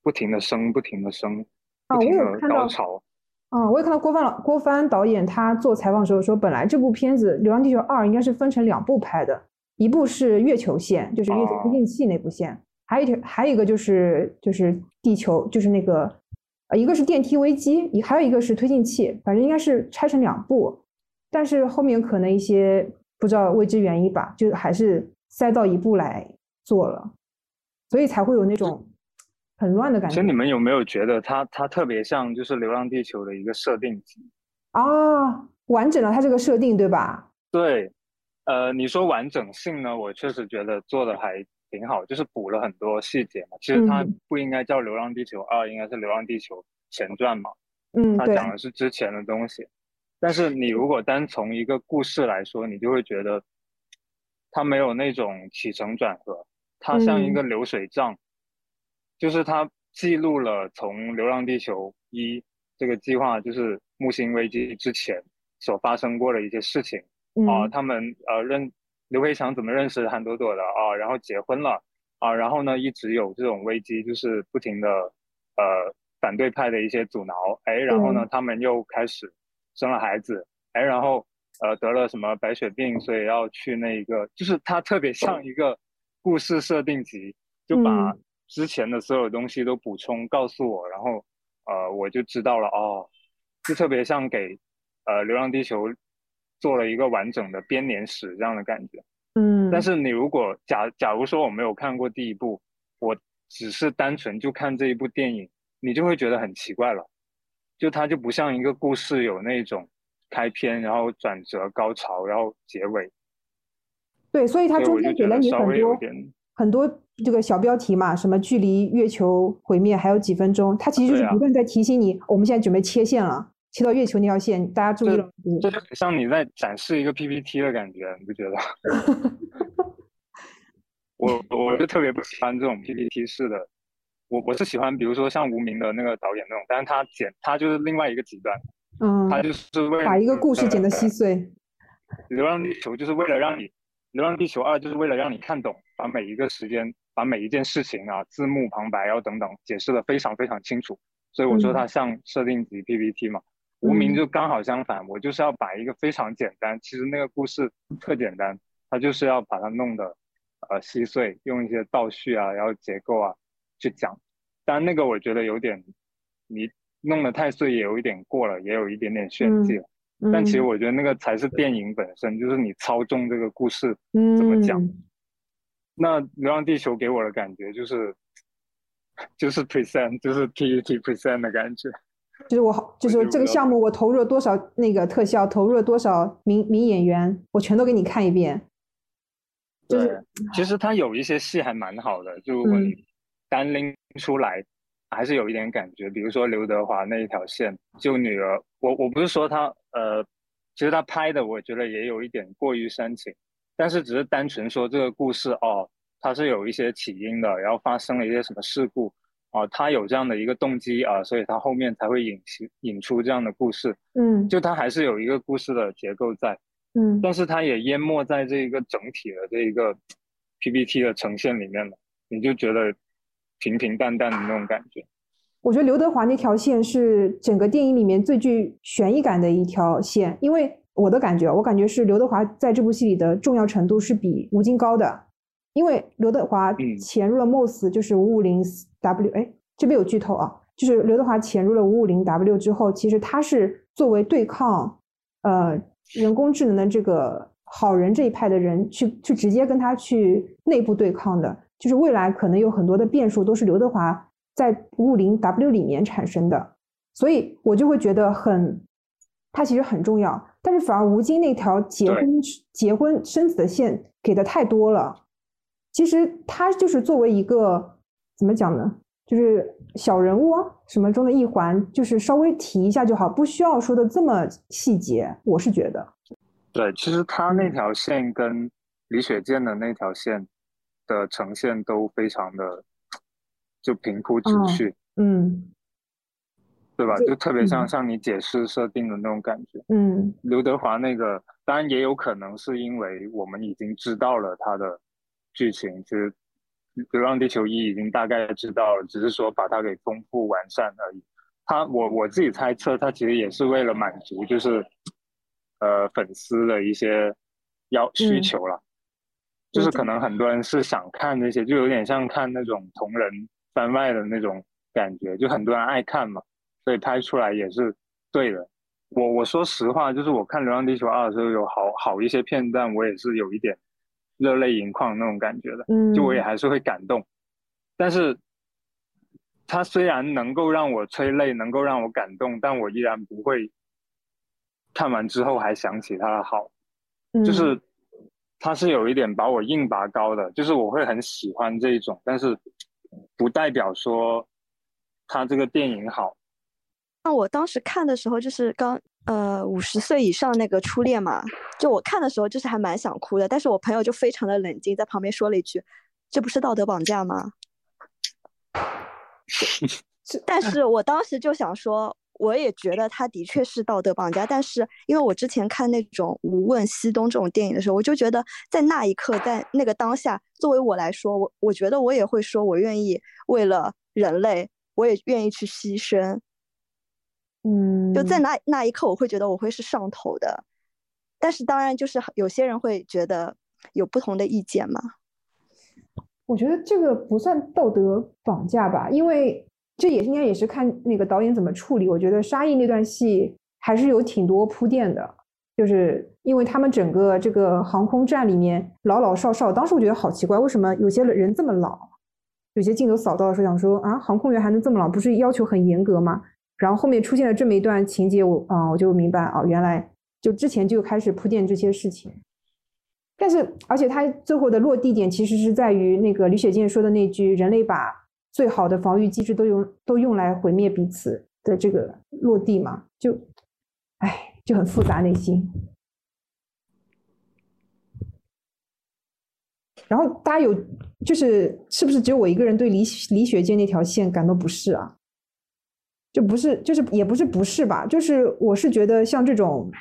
不停的升，不停的升，不停的高潮。嗯，我也看到郭帆老郭帆导演他做采访的时候说，本来这部片子《流浪地球二》应该是分成两部拍的，一部是月球线，就是月球推进器那部线，还有一条还有一个就是就是地球，就是那个呃一个是电梯危机，还有一个是推进器，反正应该是拆成两部，但是后面可能一些不知道未知原因吧，就还是塞到一部来做了，所以才会有那种很乱的感觉其实你们有没有觉得它它特别像就是《流浪地球》的一个设定集？啊，完整了它这个设定对吧？对，呃，你说完整性呢，我确实觉得做的还挺好，就是补了很多细节嘛。其实它嗯不应该叫《流浪地球二》，应该是《流浪地球前传》嘛。嗯，它讲的是之前的东西。但是你如果单从一个故事来说，你就会觉得它没有那种起承转合，它像一个流水账，就是它记录了从《流浪地球一》这个计划，就是木星危机之前所发生过的一些事情。啊、嗯。他们呃认刘培强怎么认识韩朵朵的啊，然后结婚了。啊，然后呢一直有这种危机，就是不停的呃反对派的一些阻挠，哎，然后呢他们又开始生了孩子，哎，然后呃得了什么白血病，所以要去那个，就是它特别像一个故事设定集，就把嗯之前的所有东西都补充告诉我，然后呃我就知道了哦，就特别像给呃《流浪地球》做了一个完整的编年史这样的感觉。嗯，但是你如果假假如说我没有看过第一部，我只是单纯就看这一部电影，你就会觉得很奇怪了，就它就不像一个故事有那种开篇，然后转折、高潮，然后结尾，对，所以它中间给了你很多很多这个小标题嘛，什么距离月球毁灭还有几分钟，它其实就是不断在提醒你，我们现在准备切线了，切到月球那条线，大家注意了。就很像你在展示一个 PPT 的感觉，你不觉得？我我就特别不喜欢这种 PPT 式的，我我是喜欢，比如说像无名的那个导演那种，但是他剪他就是另外一个极端，嗯，他就是为把一个故事剪得呃稀碎。流浪地球就是为了让你，流浪地球二就是为了让你看懂，把每一个时间，把每一件事情啊，字幕旁白然后等等解释的非常非常清楚。所以我说它像设定集 PPT 嘛。无名就刚好相反，我就是要把一个非常简单，其实那个故事特简单，它就是要把它弄得呃稀碎，用一些倒叙啊，然后结构啊去讲。当然那个我觉得有点，你弄得太碎也有一点过了，也有一点点炫技了。但其实嗯我觉得那个才是电影本身，就是你操纵这个故事怎么讲。嗯那《流浪地球》给我的感觉就是，就是 present，就是 PPT present 的感觉。就是我好，就是这个项目，我投入了多少那个特效，投入了多少名名演员，我全都给你看一遍。就是对，其实它有一些戏还蛮好的，就如果嗯你单拎出来，还是有一点感觉。比如说刘德华那一条线，就女儿，我我不是说他呃，其实他拍的我觉得也有一点过于煽情，但是只是单纯说这个故事哦，它是有一些起因的，然后发生了一些什么事故。啊，他有这样的一个动机啊，所以他后面才会引起引出这样的故事，嗯就他还是有一个故事的结构在。嗯但是它也淹没在这一个整体的这一个 PPT 的呈现里面了，你就觉得平平淡淡的那种感觉。我觉得刘德华那条线是整个电影里面最具悬疑感的一条线，因为我的感觉，我感觉是刘德华在这部戏里的重要程度是比吴京高的，因为刘德华嗯。潜入了 MOS，就是五五零 W，哎，这边有剧透啊，就是刘德华潜入了五五零 W 之后，其实他是作为对抗呃人工智能的这个好人这一派的人去去直接跟他去内部对抗的，就是未来可能有很多的变数都是刘德华在五五零 W 里面产生的，所以我就会觉得很，他其实很重要，但是反而吴京那条结婚结婚生子的线给的太多了，其实他就是作为一个怎么讲呢，就是小人物啊什么中的一环，就是稍微提一下就好，不需要说的这么细节，我是觉得，对，其实他那条线跟李雪健的那条线的呈现都非常的就平铺直嗯叙。嗯对吧？就就特别像嗯像你解释设定的那种感觉。嗯刘德华那个，当然也有可能是因为我们已经知道了他的剧情，其实《流浪地球一》已经大概知道了，只是说把它给丰富完善而已。他我我自己猜测，他其实也是为了满足就是呃粉丝的一些要需嗯求了，就是可能很多人是想看那些，就有点像看那种同人番外的那种感觉，就很多人爱看嘛，所以拍出来也是对的。我我说实话，就是我看《流浪地球二》的时候，有好好一些片段，我也是有一点热泪盈眶那种感觉的，嗯，就我也还是会感动。但是，它虽然能够让我催泪，能够让我感动，但我依然不会看完之后还想起它的好。嗯就是它是有一点把我硬拔高的，就是我会很喜欢这一种，但是不代表说它这个电影好。那我当时看的时候，就是刚呃五十岁以上那个初恋嘛，就我看的时候就是还蛮想哭的，但是我朋友就非常的冷静，在旁边说了一句：“这不是道德绑架吗？”但是我当时就想说，我也觉得他的确是道德绑架，但是因为我之前看那种《无问西东》这种电影的时候，我就觉得在那一刻，在那个当下，作为我来说，我我觉得我也会说，我愿意为了人类，我也愿意去牺牲。嗯，就在那那一刻，我会觉得我会是上头的，但是当然就是有些人会觉得有不同的意见嘛。我觉得这个不算道德绑架吧，因为这也是应该也是看那个导演怎么处理。我觉得沙溢那段戏还是有挺多铺垫的，就是因为他们整个这个航空站里面老老少少，当时我觉得好奇怪，为什么有些人这么老？有些镜头扫到的时候想说啊，航空员还能这么老，不是要求很严格吗？然后后面出现了这么一段情节，我啊、我就明白啊，原来就之前就开始铺垫这些事情。但是，而且他最后的落地点其实是在于那个李雪健说的那句“人类把最好的防御机制都用都用来毁灭彼此”的这个落地嘛，就，哎，就很复杂内心。然后大家有就是是不是只有我一个人对李李雪健那条线感到不适啊？就不是，就是也不是不是吧？就是我是觉得像这种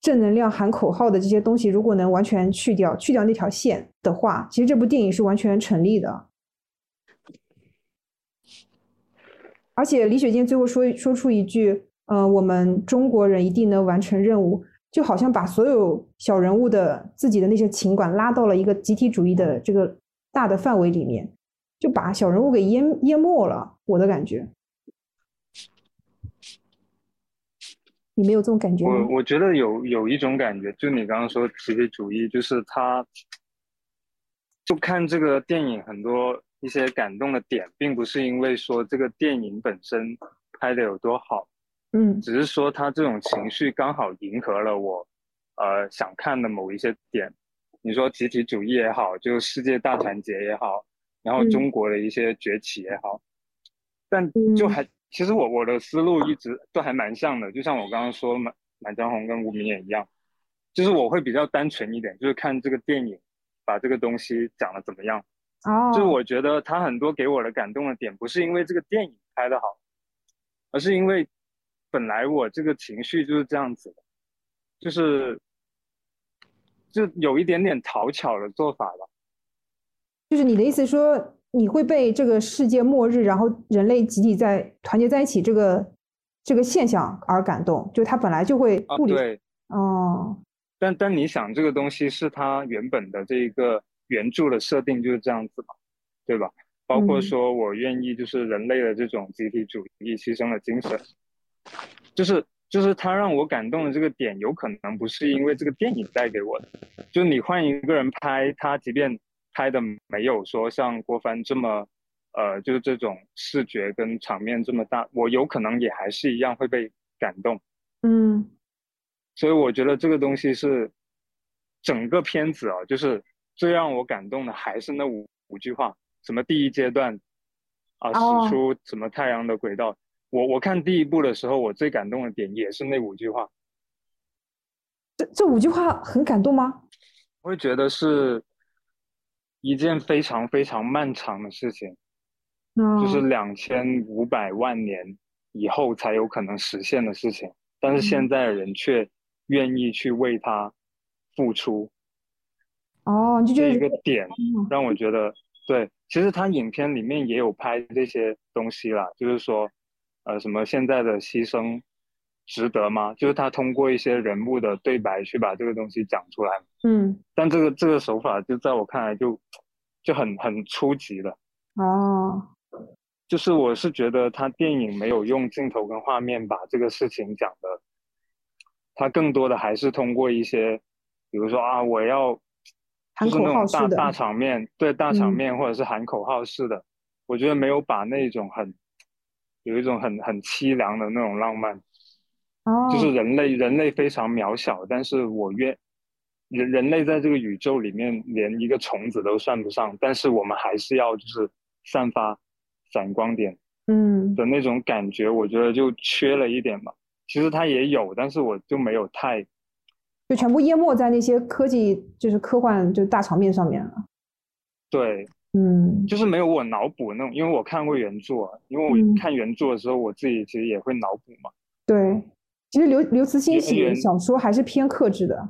正能量喊口号的这些东西，如果能完全去掉，去掉那条线的话，其实这部电影是完全成立的。而且李雪健最后说说出一句：“呃，我们中国人一定能完成任务。”就好像把所有小人物的自己的那些情感拉到了一个集体主义的这个大的范围里面，就把小人物给淹淹没了。我的感觉，你没有这种感觉吗？我我觉得有有一种感觉，就你刚刚说集体主义，就是他，就看这个电影很多一些感动的点，并不是因为说这个电影本身拍的有多好，嗯只是说他这种情绪刚好迎合了我，呃想看的某一些点。你说集体主义也好，就世界大团结也好，然后嗯中国的一些崛起也好，但就嗯还其实我我的思路一直都还蛮像的，就像我刚刚说《满满江红》跟《无名也一样，就是我会比较单纯一点，就是看这个电影把这个东西讲的怎么样。哦，就是我觉得他很多给我的感动的点，不是因为这个电影拍的好，而是因为本来我这个情绪就是这样子的，就是就有一点点讨巧的做法吧。就是你的意思说，你会被这个世界末日，然后人类集体在团结在一起这个这个现象而感动，就它本来就会啊，物理对，哦，但但你想，这个东西是它原本的这一个原著的设定就是这样子嘛，对吧？包括嗯。说我愿意就是人类的这种集体主义牺牲的精神，就是就是它让我感动的这个点，有可能不是因为这个电影带给我的，就你换一个人拍，他即便拍的没有说像郭帆这么，呃，就是这种视觉跟场面这么大，我有可能也还是一样会被感动。嗯所以我觉得这个东西是整个片子啊，就是最让我感动的还是那五五句话，什么第一阶段啊，哦驶出什么太阳的轨道。我我看第一部的时候，我最感动的点也是那五句话，这这五句话很感动吗？我会觉得是一件非常非常漫长的事情，嗯，就是两千五百万年以后才有可能实现的事情，但是现在的人却愿意去为他付出。哦，你就觉这得一个点嗯让我觉得，对，其实他影片里面也有拍这些东西啦，就是说，呃，什么现在的牺牲值得吗？就是他通过一些人物的对白去把这个东西讲出来，嗯。但这个这个手法就在我看来就就很很初级了。哦。就是我是觉得他电影没有用镜头跟画面把这个事情讲的，他更多的还是通过一些，比如说啊，我要喊就是那种大大场面，对大场嗯。面或者是喊口号式的，我觉得没有把那种很有一种很很凄凉的那种浪漫，哦，就是人类人类非常渺小，但是我愿人人类在这个宇宙里面连一个虫子都算不上，但是我们还是要就是散发闪光点嗯的那种感觉，我觉得就缺了一点吧。其实它也有，但是我就没有太就全部淹没在那些科技就是科幻就大场面上面了。对，嗯就是没有我脑补那种，因为我看过原著啊，因为我嗯看原著的时候，我自己其实也会脑补嘛。对，其实刘刘慈欣写原小说还是偏克制的。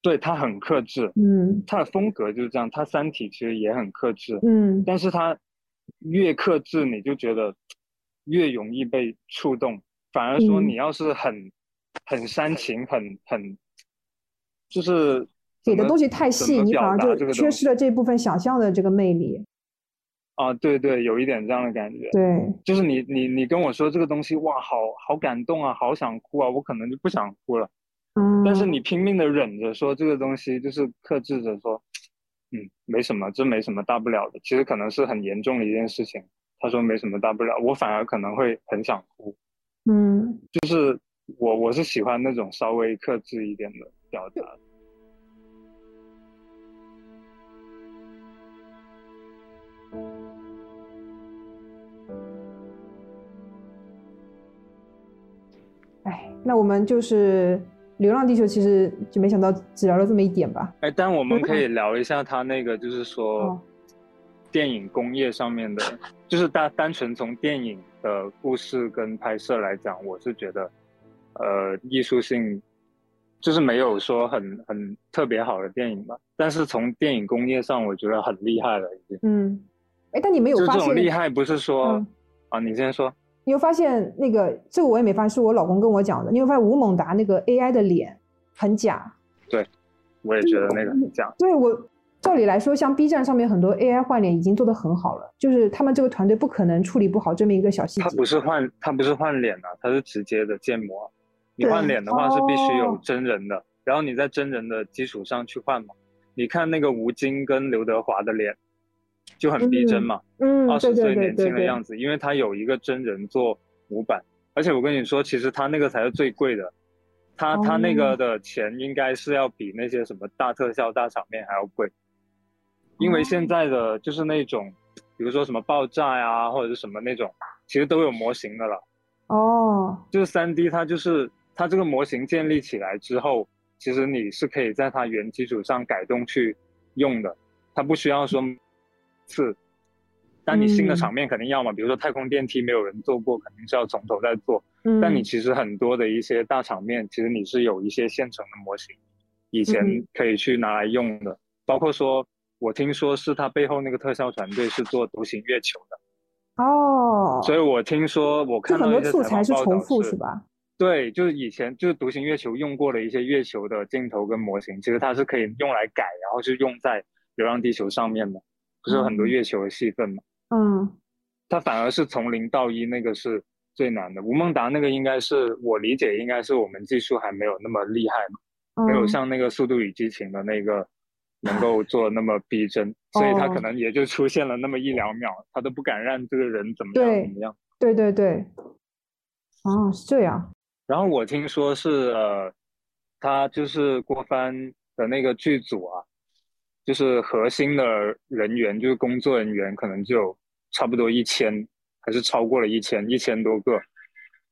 对他很克制，嗯他的风格就是这样。他《三体》其实也很克制，嗯但是他越克制，你就觉得越容易被触动。反而说嗯你要是很、很煽情，很很就是给的东西太细，你反而就缺失了这部分想象的这个魅力。啊，对对，有一点这样的感觉。对，就是你你你跟我说这个东西，哇，好好感动啊，好想哭啊，我可能就不想哭了。嗯，但是你拼命的忍着说这个东西，就是克制着说，嗯，没什么，这没什么大不了的。其实可能是很严重的一件事情。他说没什么大不了，我反而可能会很想哭。嗯就是我我是喜欢那种稍微克制一点的表达。哎，那我们就是《流浪地球》，其实就没想到只聊了这么一点吧？哎，但我们可以 聊一下他那个，就是说哦，电影工业上面的，就是单单纯从电影的故事跟拍摄来讲，我是觉得，呃，艺术性就是没有说很很特别好的电影吧。但是从电影工业上，我觉得很厉害了，已经。嗯，哎，但你没有发现这种厉害，不是说、嗯啊，你先说。你会发现那个这个我也没发现，是我老公跟我讲的。你会发现吴孟达那个 AI 的脸很假？对我也觉得那个很假。对我，照理来说，像 B 站上面很多 AI 换脸已经做得很好了，就是他们这个团队不可能处理不好这么一个小细节。它不是换，它不是换脸啊，它是直接的建模。你换脸的话是必须有哦真人的，然后你在真人的基础上去换嘛。你看那个吴京跟刘德华的脸，就很逼真嘛，嗯，二十岁年轻的样子，因为他有一个真人做模板，而且我跟你说，其实他那个才是最贵的，他他那哦。个的钱应该是要比那些什么大特效、大场面还要贵，因为哦。现在的就是那种，比如说什么爆炸呀，或者是什么那种，其实都有模型的了。哦，就是三 D，它就是它这个模型建立起来之后，其实你是可以在它原基础上改动去用的，它不需要说是。但你新的嗯场面肯定要嘛，比如说太空电梯没有人做过，肯定是要从头再做。嗯，但你其实很多的一些大场面，其实你是有一些现成的模型，以前嗯可以去拿来用的。包括说，我听说是他背后那个特效团队是做独行月球的，哦，所以我听说我看到一些采素材是重复是吧？对，就是以前就是独行月球用过的一些月球的镜头跟模型，其实它是可以用来改，然后是用在《流浪地球》上面的，不是有很多嗯月球的戏份嘛？嗯它反而是从零到一那个是最难的。吴孟达那个应该是我理解应该是我们技术还没有那么厉害嘛，没有嗯像那个《速度与激情》的那个能够做那么逼真，所以他可哦能也就出现了那么一两秒，他都不敢让这个人怎么样怎么样。对对对，哦，是这样，然后我听说是呃，他就是郭帆的那个剧组啊，就是核心的人员，就是工作人员，可能就有差不多一千，还是超过了一千，一千多个。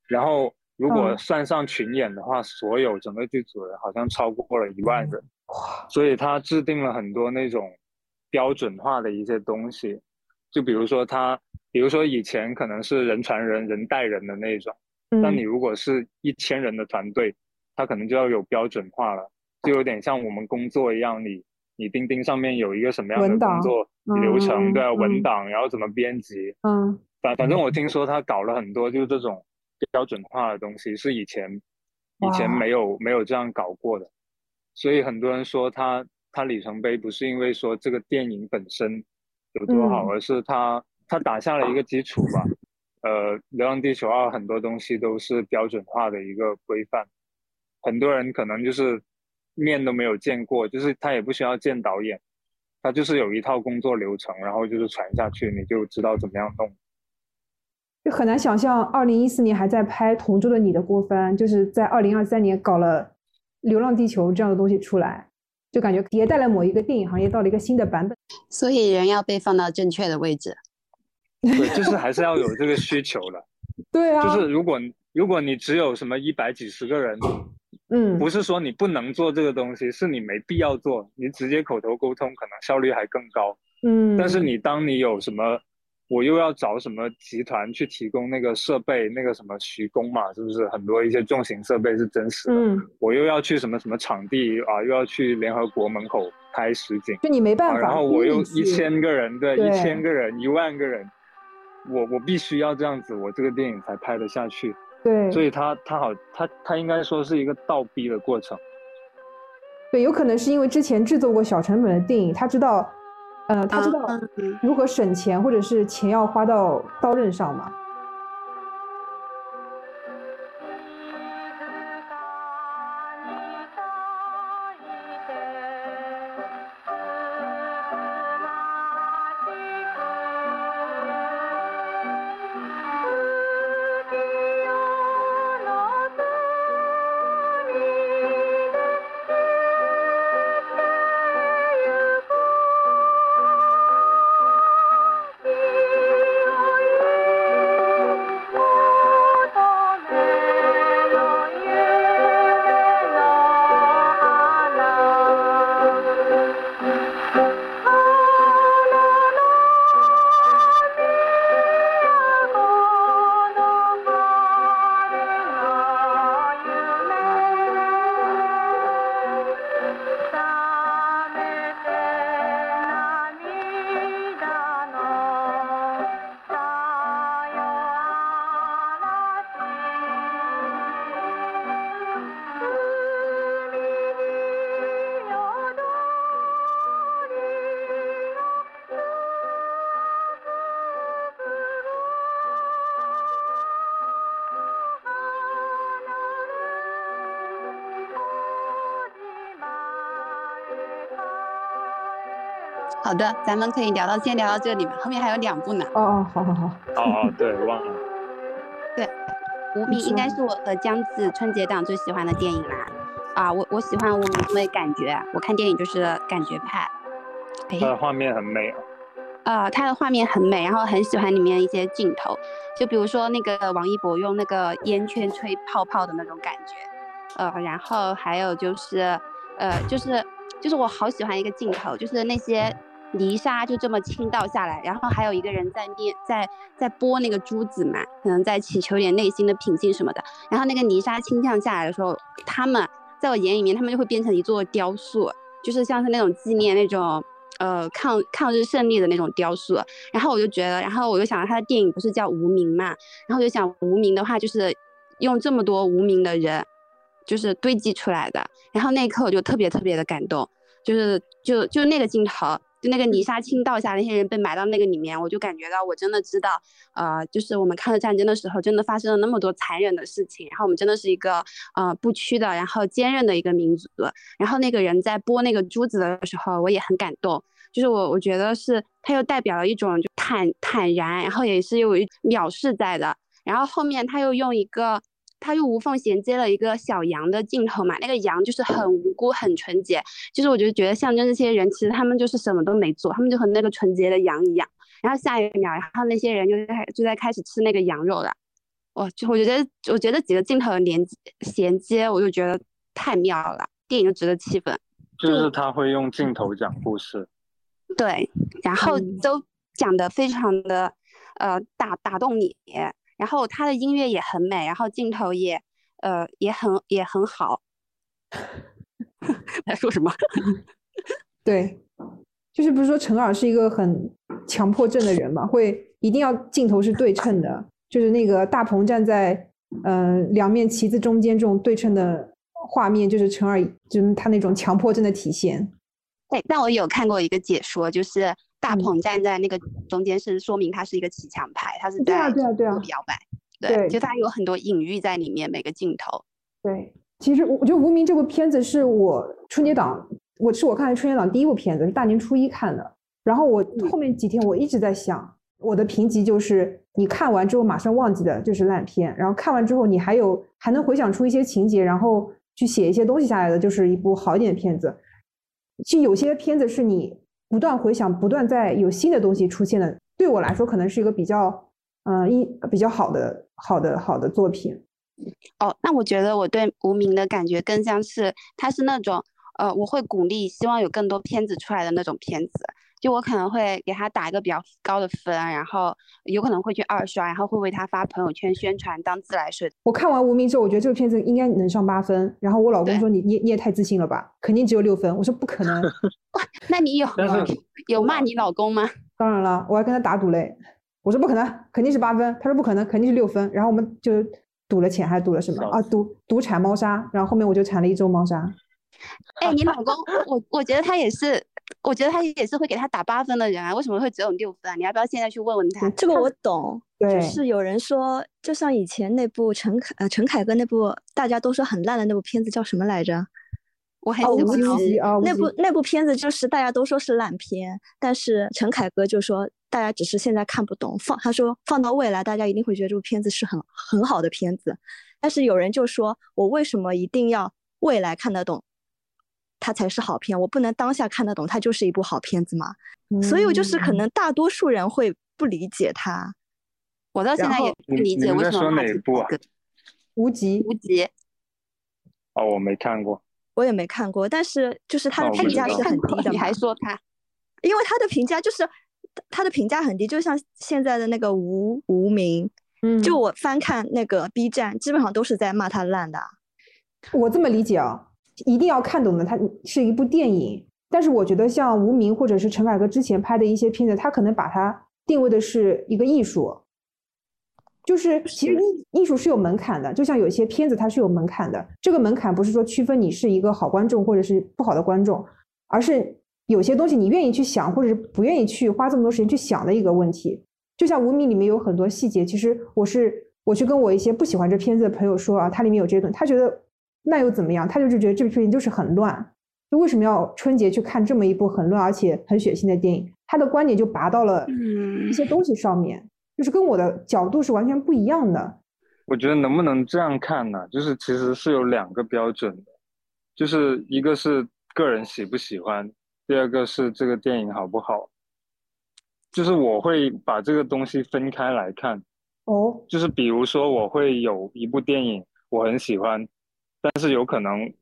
然后如果嗯算上群演的话，所有整个剧组人好像超过了一万人。哇，所以他制定了很多那种标准化的一些东西，就比如说他，比如说以前可能是人传人、人带人的那种，嗯但你如果是一千人的团队，他可能就要有标准化了，就有点像我们工作一样，你你钉钉上面有一个什么样的工作嗯流程，对啊，嗯文。档，然后怎么编辑，嗯。反反正我。听说他搞了很多就是这种标准化的东西，是以前以前没有没有这样搞过的，所以很多人说他他里程碑不是因为说这个电影本身有多好，嗯。而是他他打下了一个基础吧。呃，《流浪地球二》很多东西都是标准化的一个规范，很多人可能就是面都没有见过，就是他也不需要见导演，他就是有一套工作流程，然后就是传下去，你就知道怎么样弄。就很难想象，二零一四年还在拍《同桌的你》的郭帆，就是在二零二三年搞了《流浪地球》这样的东西出来，就感觉迭代了某一个电影行业到了一个新的版本。所以人要被放到正确的位置。对，就是还是要有这个需求的。对啊，就是如果如果你只有什么一百几十个人，嗯，不是说你不能做这个东西，是你没必要做，你直接口头沟通可能效率还更高。嗯，但是你当你有什么，我又要找什么集团去提供那个设备，那个什么徐工嘛，是不是很多一些重型设备是真实的？嗯，我又要去什么什么场地啊，又要去联合国门口拍实景，就你没办啊，法，然后我又一千个人，对，对一千个人，一万个人，我我必须要这样子，我这个电影才拍得下去。对，所以他他好，他他应该说是一个倒逼的过程。对，有可能是因为之前制作过小成本的电影，他知道，呃，他知道嗯如何省钱，或者是钱要花到刀刃上嘛。的，咱们可以聊到先聊到这里吧，后面还有两部呢。哦哦，好好好，哦哦，对，忘了。对无名应该是我和江子春节档最喜欢的电影啦。啊，我我喜欢无名，因为感觉我看电影就是感觉派。哎它的画面很美啊。呃，它的画面很美，然后很喜欢里面一些镜头，就比如说那个王一博用那个烟圈吹泡泡的那种感觉，呃，然后还有就是，呃，就是就是我好喜欢一个镜头，就是那些泥沙就这么倾倒下来，然后还有一个人在念在在拨那个珠子嘛，可能在祈求点内心的平静什么的，然后那个泥沙倾降下来的时候，他们在我眼里面，他们就会变成一座雕塑，就是像是那种纪念那种。呃，抗抗日胜利的那种雕塑，然后我就觉得，然后我就想到，他的电影不是叫无名嘛，然后我就想，无名的话就是用这么多无名的人，就是堆积出来的，然后那一刻我就特别特别的感动，就是就就那个镜头，就那个泥沙倾倒下，那些人被埋到那个里面，我就感觉到我真的知道，呃，就是我们抗日战争的时候，真的发生了那么多残忍的事情，然后我们真的是一个呃不屈的，然后坚韧的一个民族。然后那个人在拨那个珠子的时候，我也很感动，就是我我觉得是他又代表了一种就坦坦然，然后也是有一藐视在的。然后后面他又用一个。他又无缝衔接了一个小羊的镜头嘛，那个羊就是很无辜、很纯洁，就是我就觉得象征这些人，其实他们就是什么都没做，他们就和那个纯洁的羊一样。然后下一秒，然后那些人就在就在开始吃那个羊肉了。哇，就我觉得，我觉得几个镜头的连接衔接，我就觉得太妙了，电影就值得七分。就是他会用镜头讲故事，对，然后嗯都讲的非常的呃打打动你，然后他的音乐也很美，然后镜头也呃也很也很好。在说什么？对，就是不是说陈耳是一个很强迫症的人嘛，会一定要镜头是对称的，就是那个大鹏站在呃两面旗子中间这种对称的画面，就是陈耳就是他那种强迫症的体现。对，但我有看过一个解说，就是鹏站在那个中间，是说明他是一个骑墙派，他是对啊在对啊对啊做摇摆，对对，就他有很多隐喻在里面，每个镜头。对，其实我我觉得《无名》这部片子是我春节档，我是我看的春节档第一部片子，是大年初一看的。然后我后面几天我一直在想，我的评级就是你看完之后马上忘记的就是烂片，然后看完之后你还有还能回想出一些情节，然后去写一些东西下来的，就是一部好一点的片子。其实有些片子是你不断回想，不断在有新的东西出现的，对我来说可能是一个比较嗯、呃一比较好的好的好的作品。哦，那我觉得我对无名的感觉更像是，它是那种，呃，我会鼓励，希望有更多片子出来的那种片子。就我可能会给他打一个比较高的分，然后有可能会去二刷，然后会为他发朋友圈宣传当自来水。我看完《无名》之后，我觉得这个片子应该能上八分。然后我老公说你你你也太自信了吧，肯定只有六分。我说不可能，那你有有骂你老公吗？当然了，我还跟他打赌嘞。我说不可能，肯定是八分。他说不可能，肯定是六分。然后我们就赌了钱，还是赌了什么啊？赌赌产猫砂。然后后面我就产了一周猫砂。哎，你老公，我我觉得他也是，我觉得他也是会给他打八分的人啊，为什么会只有六分啊？你要不要现在去问问他？这个我懂，对就是有人说，就像以前那部陈凯呃陈凯歌那部大家都说很烂的那部片子叫什么来着？我很哦，无喜欢哦极啊那部那部片子就是大家都说是烂片，但是陈凯歌就说大家只是现在看不懂，放他说放到未来大家一定会觉得这部片子是很很好的片子，但是有人就说我为什么一定要未来看得懂，它才是好片，我不能当下看得懂它就是一部好片子嘛？所以我就是可嗯能大多数人会不理解它。我到现在也不理解为什么骂哪部啊这个无极无极。哦，我没看过。我也没看过，但是就是它的评价是很低的你还说它？因为它的评价就是它的评价很低，就像现在的那个无无名，嗯，就我翻看那个 B 站，基本上都是在骂他烂的。我这么理解啊，一定要看懂的，它是一部电影。但是我觉得像无名或者是陈凯歌之前拍的一些片子，他可能把它定位的是一个艺术，就是其实艺艺术是有门槛的，就像有些片子它是有门槛的。这个门槛不是说区分你是一个好观众或者是不好的观众，而是有些东西你愿意去想，或者是不愿意去花这么多时间去想的一个问题。就像无名里面有很多细节，其实我是我去跟我一些不喜欢这片子的朋友说啊，它里面有这段，他觉得那又怎么样？他就是觉得这部片就是很乱，就为什么要春节去看这么一部很乱而且很血腥的电影？他的观点就拔到了嗯一些东西上面，就是跟我的角度是完全不一样的。我觉得能不能这样看呢？就是其实是有两个标准的，就是一个是个人喜不喜欢，第二个是这个电影好不好。就是我会把这个东西分开来看，哦，就是比如说我会有一部电影我很喜欢，但是有可能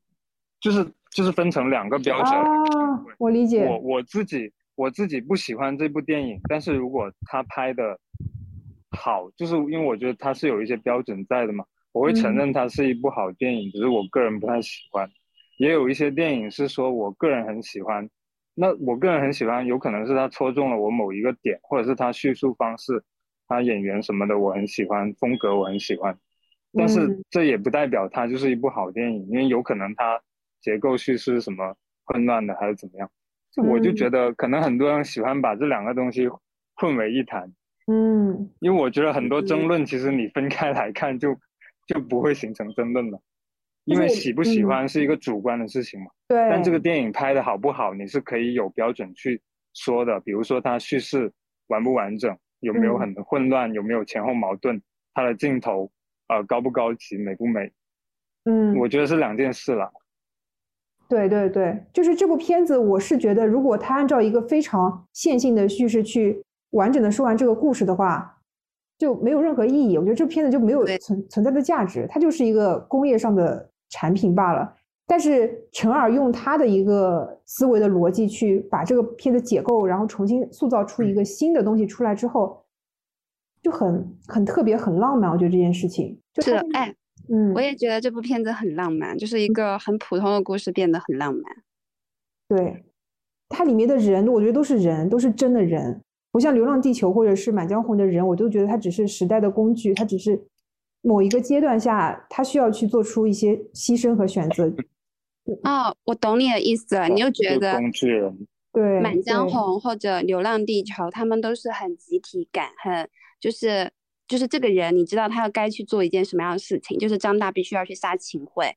就是就是分成两个标准。啊，我理解。我我自己我自己不喜欢这部电影，但是如果他拍的好，就是因为我觉得他是有一些标准在的嘛，我会承嗯认它是一部好电影，只是我个人不太喜欢。也有一些电影是说我个人很喜欢，那我个人很喜欢，有可能是他戳中了我某一个点，或者是他叙述方式、他演员什么的我很喜欢，风格我很喜欢。但是嗯。这也不代表它就是一部好电影，因为有可能它结构叙事什么混乱的，还是怎么样。就我就嗯。觉得可能很多人喜欢把这两个东西混为一谈，嗯，因为我觉得很多争论其实你分开来看就就不会形成争论了，因为喜不喜嗯。欢是一个主观的事情嘛。对。但这个。电影拍的好不好，你是可以有标准去说的，比如说它叙事完不完整，有没有嗯。很混乱，有没有前后矛盾，它的镜头呃高不高级，美不美，嗯，我觉得是两件事了。对对对，就是这部片子，我是觉得，如果他按照一个非常线性的叙事去完整的说完这个故事的话，就没有任何意义。我觉得这片子就没有存存在的价值，它就是一个工业上的产品罢了。但是陈耳用他的一个思维的逻辑去把这个片子解构，然后重新塑造出一个新的东西出来之后，就很很特别，很浪漫。我觉得这件事情就是的，哎，嗯我，也觉得这部片子很浪漫，就是一个很普通的故事变得很浪漫。对，它里面的人，我觉得都是人，都是真的人，不像《流浪地球》或者是《满江红》的人，我都觉得他只是时代的工具，他只是某一个阶段下他需要去做出一些牺牲和选择。哦，我懂你的意思了，你又觉得工具人，对，《满江红》或者《流浪地球》，他们都是很集体感，很就是就是这个人，你知道他要该去做一件什么样的事情，就是张大必须要去杀秦桧，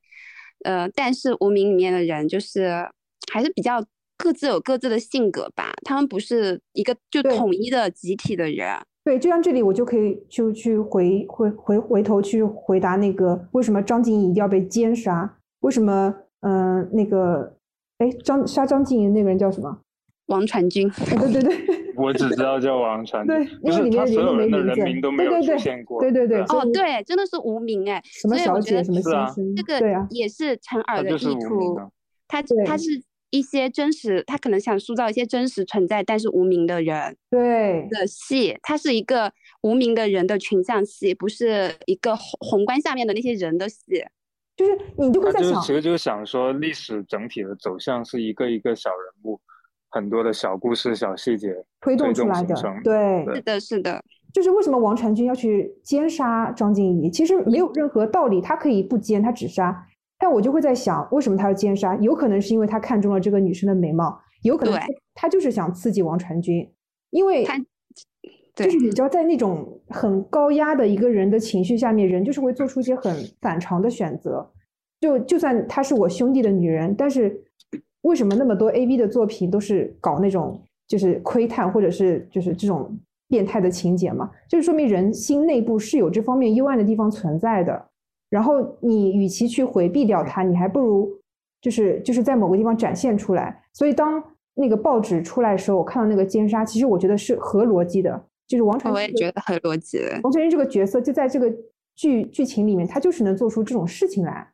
呃，但是无名里面的人就是还是比较各自有各自的性格吧，他们不是一个就统一的集体的人。对，就像这里我就可以就去回回回回头去回答那个为什么张静怡一定要被奸杀？为什么嗯、呃那个哎张杀张静怡那个人叫什么？王传君，啊对对对我只知道叫王传对君，，因为里面所有人的人没名都没有出对对对现过。对对对，哦对，真的是无名哎，什么小姐，所以我觉得什么先生，这个也是陈耳的他就是无名意图啊，他他是一些真实，他可能想塑造一些真实存在但是无名的人对的戏，它是一个无名的人的群像戏，不是一个宏宏观下面的那些人的戏。就是你就会在想其，实就是想说，历史整体的走向是一个一个小人物，很多的小故事、小细节推动出来的，对，对是的，是的，就是为什么王传君要去奸杀张静怡？其实没有任何道理，他可以不奸，他只杀。但我就会在想，为什么他要奸杀？有可能是因为他看中了这个女生的美貌，有可能对他他就是想刺激王传君，因为他就是你知道，在那种很高压的一个人的情绪下面，人就是会做出一些很反常的选择。就就算她是我兄弟的女人，但是为什么那么多 A V 的作品都是搞那种就是窥探或者是就是这种变态的情节嘛？就是说明人心内部是有这方面幽暗的地方存在的。然后你与其去回避掉它，你还不如就是就是在某个地方展现出来。所以当那个报纸出来的时候，我看到那个奸杀，其实我觉得是合逻辑的，就是王传我也君觉得很逻辑。王传君这个角色就在这个剧剧情里面，他就是能做出这种事情来。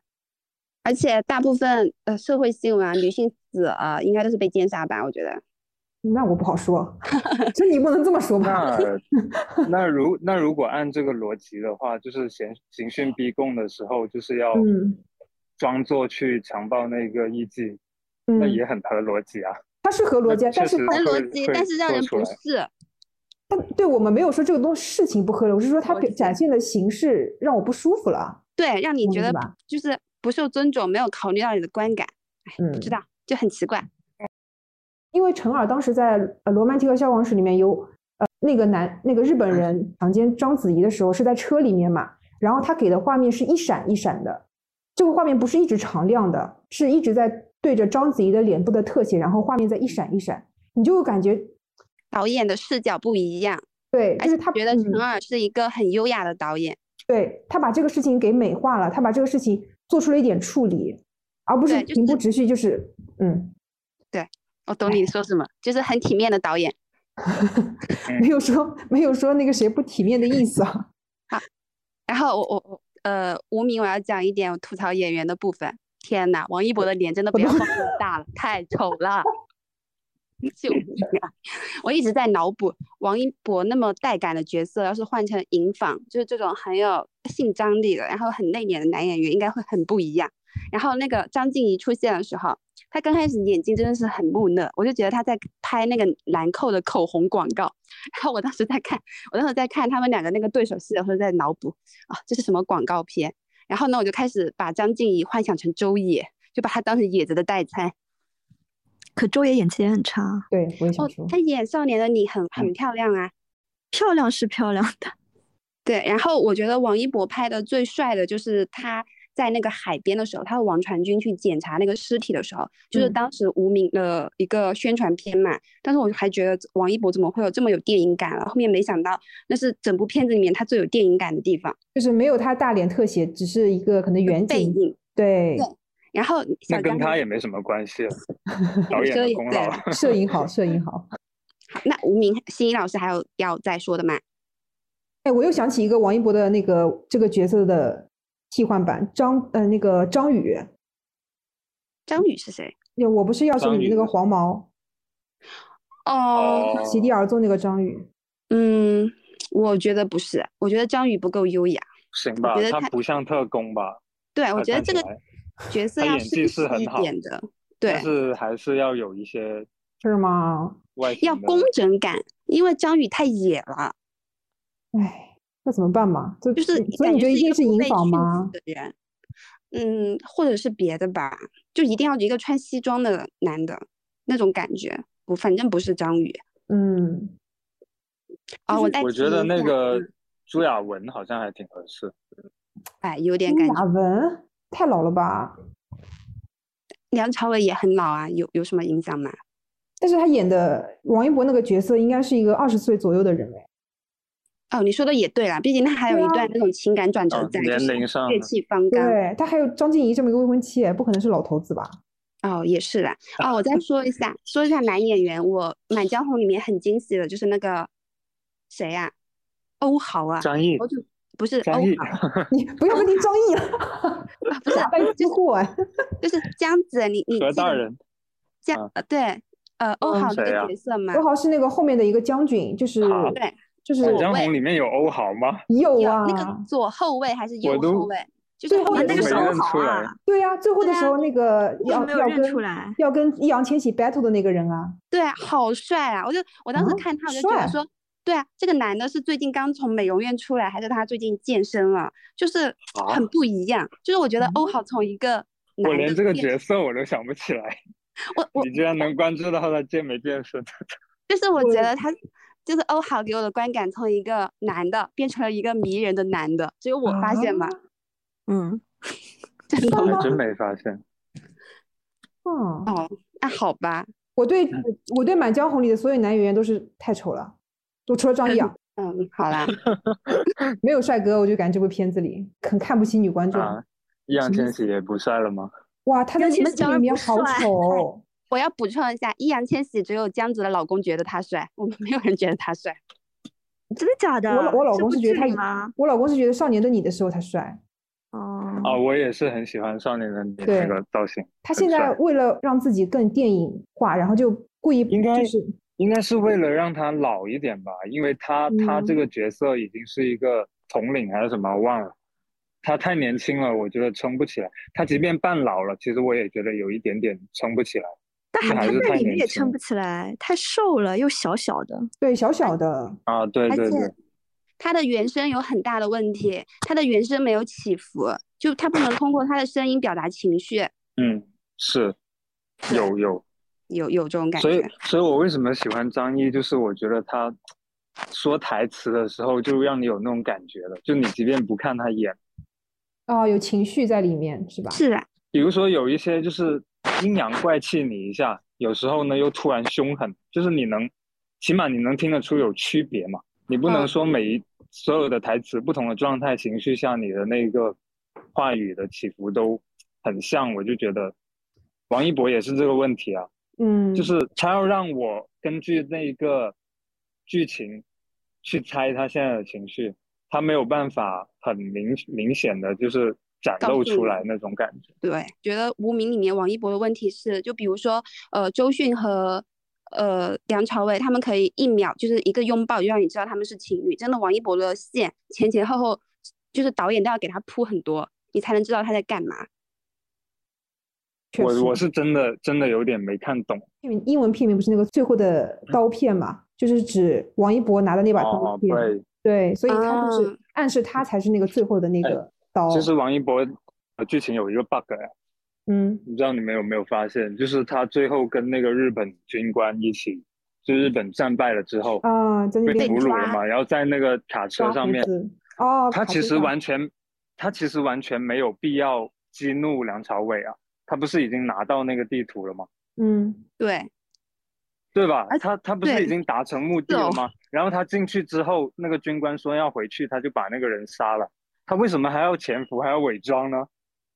而且大部分呃社会新闻啊，女性死啊，应该都是被奸杀吧？我觉得。那我不好说，这你不能这么说吧？那 那如那如果按这个逻辑的话，就是刑刑讯逼供的时候，就是要嗯装作去强暴那个艺妓，那嗯，也很合逻辑啊。他是合逻辑啊，但是他确实会很逻辑，但是让人不适。但对我们没有说这个东西事情不合理，我是说他逻辑表展现的形式让我不舒服了。对，让你觉得就是不受尊重，没有考虑到你的观感。哎，嗯不知道，就很奇怪。因为陈耳当时在呃《罗曼蒂克消亡史》里面有呃那个男那个日本人强奸章子怡的时候是在车里面嘛，然后他给的画面是一闪一闪的，这个画面不是一直常亮的，是一直在对着章子怡的脸部的特写，然后画面在一闪一闪，你就感觉导演的视角不一样，对，而且就是他觉得陈嗯。耳是一个很优雅的导演。对他把这个事情给美化了，他把这个事情做出了一点处理，而不是平铺直叙，就是嗯，对我懂你说什么，就是很体面的导演。没有说没有说那个谁不体面的意思啊。好然后我我我呃，无名我要讲一点我吐槽演员的部分。天呐，王一博的脸真的不要放大了，太丑了。救命啊！我一直在脑补王一博那么带感的角色，要是换成银坊，就是这种很有性张力的，然后很内敛的男演员，应该会很不一样。然后那个张婧仪出现的时候，她刚开始眼睛真的是很木讷，我就觉得她在拍那个兰蔻的口红广告。然后我当时在看，我当时在看他们两个那个对手戏的时候，在脑补啊，这是什么广告片？然后呢，我就开始把张婧仪幻想成周也，就把她当成野子的代餐。可周也演技也很差，对，我也想哦说，，她演少年的你很很漂亮啊。漂亮是漂亮的，对，然后我觉得王一博拍的最帅的就是他在那个海边的时候，他和王传君去检查那个尸体的时候，就是嗯当时无名的一个宣传片嘛。但是我还觉得王一博怎么会有这么有电影感了？后面没想到那是整部片子里面他最有电影感的地方，就是没有他大脸特写，只是一个可能远景，背影。对，对然后那跟他也没什么关系了，导演功劳。摄影好，摄影好。好，那无名新一老师还有要再说的吗？哎，我又想起一个王一博的那个这个角色的替换版，张呃那个张宇，张宇是谁？呀我不是要求你那个黄毛，哦，哦席地而坐那个张宇。嗯，我觉得不是，我觉得张宇不够优雅。行吧觉得，他他不像特工吧？对，我觉得这个角色要他演技绅士一是很好点的，对但，是还是要有一些是吗？要工整感，因为张宇太野了，哎，那怎么办嘛？就就是所以你觉得一定是银个不被驯纺吗？的人，嗯，或者是别的吧，就一定要一个穿西装的男的那种感觉，不，反正不是张宇。嗯，哦，我我觉得那个嗯朱亚文好像还挺合适。哎，有点感觉。亚文太老了吧？梁朝伟也很老啊，有有什么影响吗？但是他演的王一博那个角色应该是一个二十岁左右的人哎，哦，你说的也对啦，毕竟他还有一段那种情感转折在，哦年血气方刚。对他还有张静怡这么一个未婚妻，哎不可能是老头子吧？哦，也是啦。哦，我再说一下，说一下男演员，我《满江红》里面很惊喜的，就是那个谁呀、欧豪啊，张译不是欧张译，豪，你不要问你张译了，啊不是假扮吃货哎。就是江子，你 你记得何大人，啊江呃对呃欧嗯豪这个角色嘛？欧豪是那个后面的一个将军，就是对，就是满江红里面有欧豪吗？有有啊，那个左后卫还是右后卫？就是最后那个时候认出来啊，对呀、最后的时候那个我要要没有认出跟来。要跟易烊千玺 battle 的那个人啊，对啊，好帅啊！我就我当时啊看他，我就觉得帅说，对啊，这个男的是最近刚从美容院出来，还是他最近健身了？就是啊很不一样。就是我觉得欧嗯豪从一个男的我连这个角色我都想不起来，我我你居然能关注到他健没健身？就是我觉得他就是欧豪给我的观感，从一个男的变成了一个迷人的男的，只有我发现嘛，啊嗯，真的吗？还真没发现。哦，哦，那好吧，我对我对《满江红》里的所有男演员都是太丑了，就除了张译啊，嗯，好啦，没有帅哥，我就感觉这部片子里很看不起女观众。啊，易烊千玺也不帅了吗？哇，他在你们里面好丑哦，我要补充一下，易烊千玺只有江子的老公觉得他帅，我们没有人觉得他帅。真的假的？我老我老公是觉得他？我老公是觉得《少年的你》的时候他帅，哦，啊，我也是很喜欢少年的你那个造型。他现在为了让自己更电影化，然后就故意应该就是应该是为了让他老一点吧，因为他他这嗯个角色已经是一个统领还是什么，我忘了。他太年轻了，我觉得撑不起来。他即便扮老了，其实我也觉得有一点点撑不起来。但还他这还是在里面也撑不起来，太瘦了又小小的。对小小的，啊，对而且对对，他的原声有很大的问题，他的原声没有起伏，就他不能通过他的声音表达情绪，嗯，是有有，有有这种感觉所以。所以我为什么喜欢张译，就是我觉得他说台词的时候就让你有那种感觉了，就你即便不看他演，哦，有情绪在里面是吧？是啊，比如说有一些就是阴阳怪气你一下，有时候呢又突然凶狠，就是你能，起码你能听得出有区别嘛。你不能嗯说每一所有的台词不同的状态情绪下你的那个话语的起伏都很像，我就觉得王一博也是这个问题啊，嗯，就是他要让我根据那个剧情去猜他现在的情绪，他没有办法很明明显的就是展露出来那种感觉。对，觉得《无名》里面王一博的问题是，就比如说，呃，周迅和呃梁朝伟他们可以一秒就是一个拥抱就让你知道他们是情侣，真的王一博的线前前后后就是导演都要给他铺很多，你才能知道他在干嘛。确实我我是真的真的有点没看懂因为英文片名不是那个最后的刀片嘛，就是指王一博拿的那把刀哦，片，对，对，所以他就是啊暗示他才是那个最后的那哎个刀。其实王一博的剧情有一个 bug 哎，嗯，不知道你们有没有发现，就是他最后跟那个日本军官一起，就日本战败了之后啊，在那被俘虏了嘛，然后在那个卡车上面，哦，他其实完全他其实完全没有必要激怒梁朝伟啊，他不是已经拿到那个地图了吗？嗯，对，对吧而？他他不是已经达成目的了吗？然后他进去之后，那个军官说要回去，他就把那个人杀了。他为什么还要潜伏，还要伪装呢？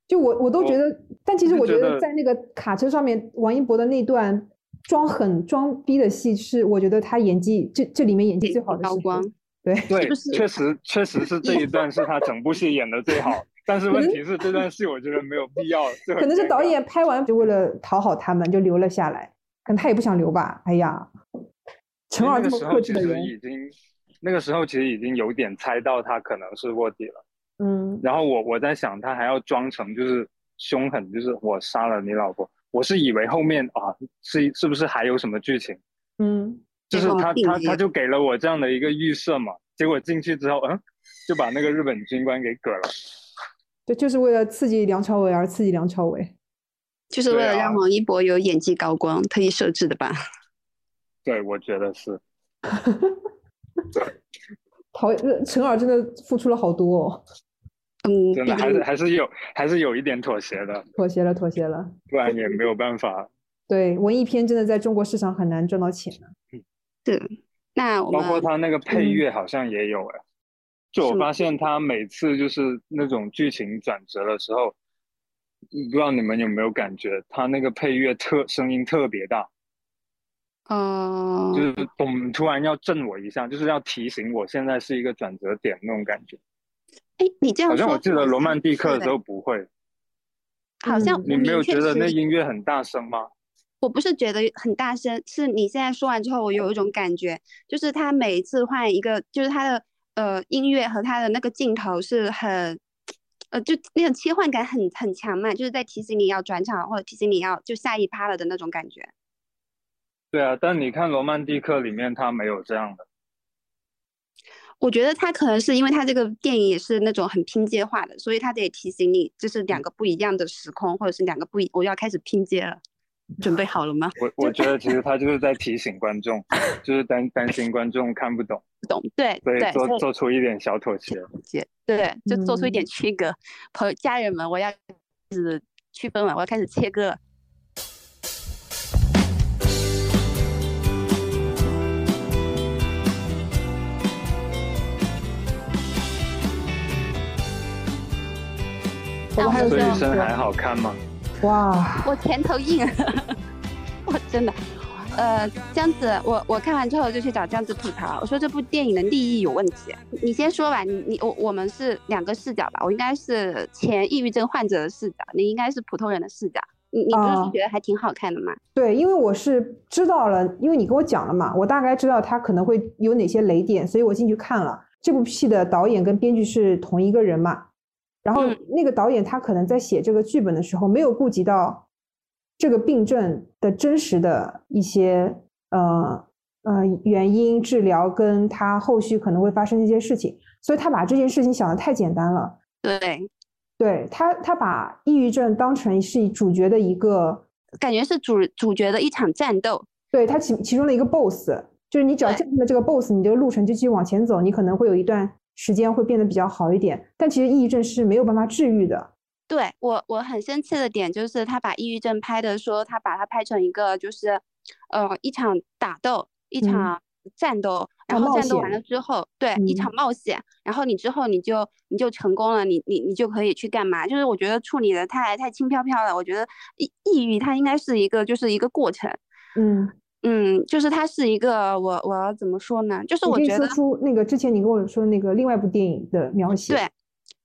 就我我都觉得，但其实我觉得得在那个卡车上面，王一博的那段装狠装逼的戏是，我觉得他演技这这里面演技最好的时光。对，对，确实确实是这一段是他整部戏演的最好，但是问题是这段戏我觉得没有必要，可能是导演拍完就为了讨好他们就留了下来，可能他也不想留吧。哎呀，陈因为耳这么那个时候其克制的人，实已经那个时候其实已经有点猜到他可能是卧底了。嗯，然后我我在想，他还要装成就是凶狠，就是我杀了你老婆。我是以为后面啊是是不是还有什么剧情？嗯，就是他他他就给了我这样的一个预设嘛。结果进去之后，嗯，就把那个日本军官给割了。对，就是为了刺激梁朝伟而刺激梁朝伟。就是为了让王一博有演技高光，特意设置的吧？对，我觉得是。陶呃陈耳真的付出了好多哦，嗯，真的还是还是有还是有一点妥协的，妥协了，妥协了。不然也没有办法。对，文艺片真的在中国市场很难赚到钱的。是。那我包括们他那个配嗯乐好像也有哎，就我发现他每次就是那种剧情转折的时候，不知道你们有没有感觉，他那个配乐特声音特别大，呃就，是咚，突然要震我一下，就是要提醒我现在是一个转折点那种感觉。哎，你这样好像我记得《罗曼蒂克》的时候不会，好像嗯你没有觉得那音乐很大声吗？我不是觉得很大声，是你现在说完之后，我有一种感觉，就是他每一次换一个，就是他的呃音乐和他的那个镜头是很，呃，就那种切换感很很强嘛，就是在提醒你要转场或者提醒你要就下一趴了的那种感觉。对啊，但你看《罗曼蒂克》里面他没有这样的。我觉得他可能是因为他这个电影也是那种很拼接化的，所以他得提醒你这是两个不一样的时空，或者是两个不一，我要开始拼接了。准备 好了吗？我我觉得其实 他就是在提醒观众，就是担担心观众看不懂，不懂，对所以做做出一点小妥协。对，就做出一点嗯区隔。朋友家人们，我要开始区分了，我要开始切割了。我们还有这生还好看吗？哇，我前头硬，我真的，呃，江子，我我看完之后就去找江子吐槽，我说这部电影的立意有问题。你先说吧，你你我我们是两个视角吧，我应该是前抑郁症患者的视角，你应该是普通人的视角。你你不是觉得还挺好看的吗？对，因为我是知道了，因为你跟我讲了嘛，我大概知道他可能会有哪些雷点，所以我进去看了。这部戏的导演跟编剧是同一个人嘛，然后嗯那个导演他可能在写这个剧本的时候，没有顾及到这个病症的真实的一些呃呃原因、治疗跟他后续可能会发生的一些事情，所以他把这件事情想的太简单了。对，对他，他把抑郁症当成是主角的一个感觉是主主角的一场战斗。对他其其中的一个 BOSS，就是你只要对战胜了这个 BOSS，你这个路程就继续往前走，你可能会有一段时间会变得比较好一点。但其实抑郁症是没有办法治愈的。对我我很生气的点就是他把抑郁症拍的说他把它拍成一个就是，呃一场打斗一嗯场战斗，然后战斗完了之后，对一嗯场冒险，然后你之后你就你就成功了，你你你就可以去干嘛？就是我觉得处理的太太轻飘飘了，我觉得抑抑郁它应该是一个就是一个过程，嗯，嗯，就是它是一个我我要怎么说呢？就是我觉得出那个之前你跟我说那个另外一部电影的描写。对，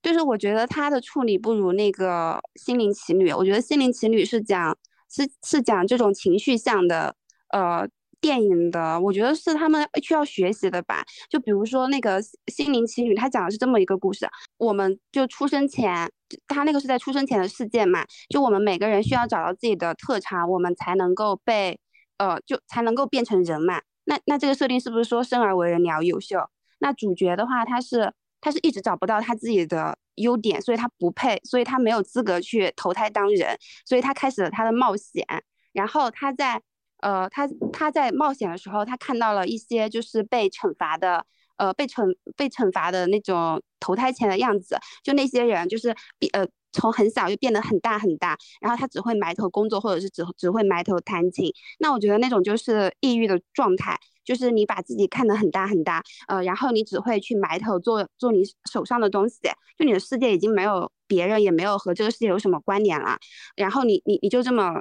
就是我觉得它的处理不如那个《心灵奇旅》。我觉得《心灵奇旅》是讲是是讲这种情绪向的呃电影的，我觉得是他们需要学习的吧。就比如说那个《心灵奇旅》，它讲的是这么一个故事：我们就出生前，他那个是在出生前的事件嘛，就我们每个人需要找到自己的特长，我们才能够被呃就才能够变成人嘛。那那这个设定是不是说生而为人你要优秀？那主角的话，他是他是一直找不到他自己的优点，所以他不配，所以他没有资格去投胎当人，所以他开始了他的冒险。然后他在呃他他在冒险的时候，他看到了一些就是被惩罚的呃被惩被惩罚的那种投胎前的样子，就那些人就是比呃从很小就变得很大很大，然后他只会埋头工作，或者是只只会埋头弹琴。那我觉得那种就是抑郁的状态，就是你把自己看得很大很大，呃，然后你只会去埋头做做你手上的东西，就你的世界已经没有别人，也没有和这个世界有什么关联了，然后你你你就这么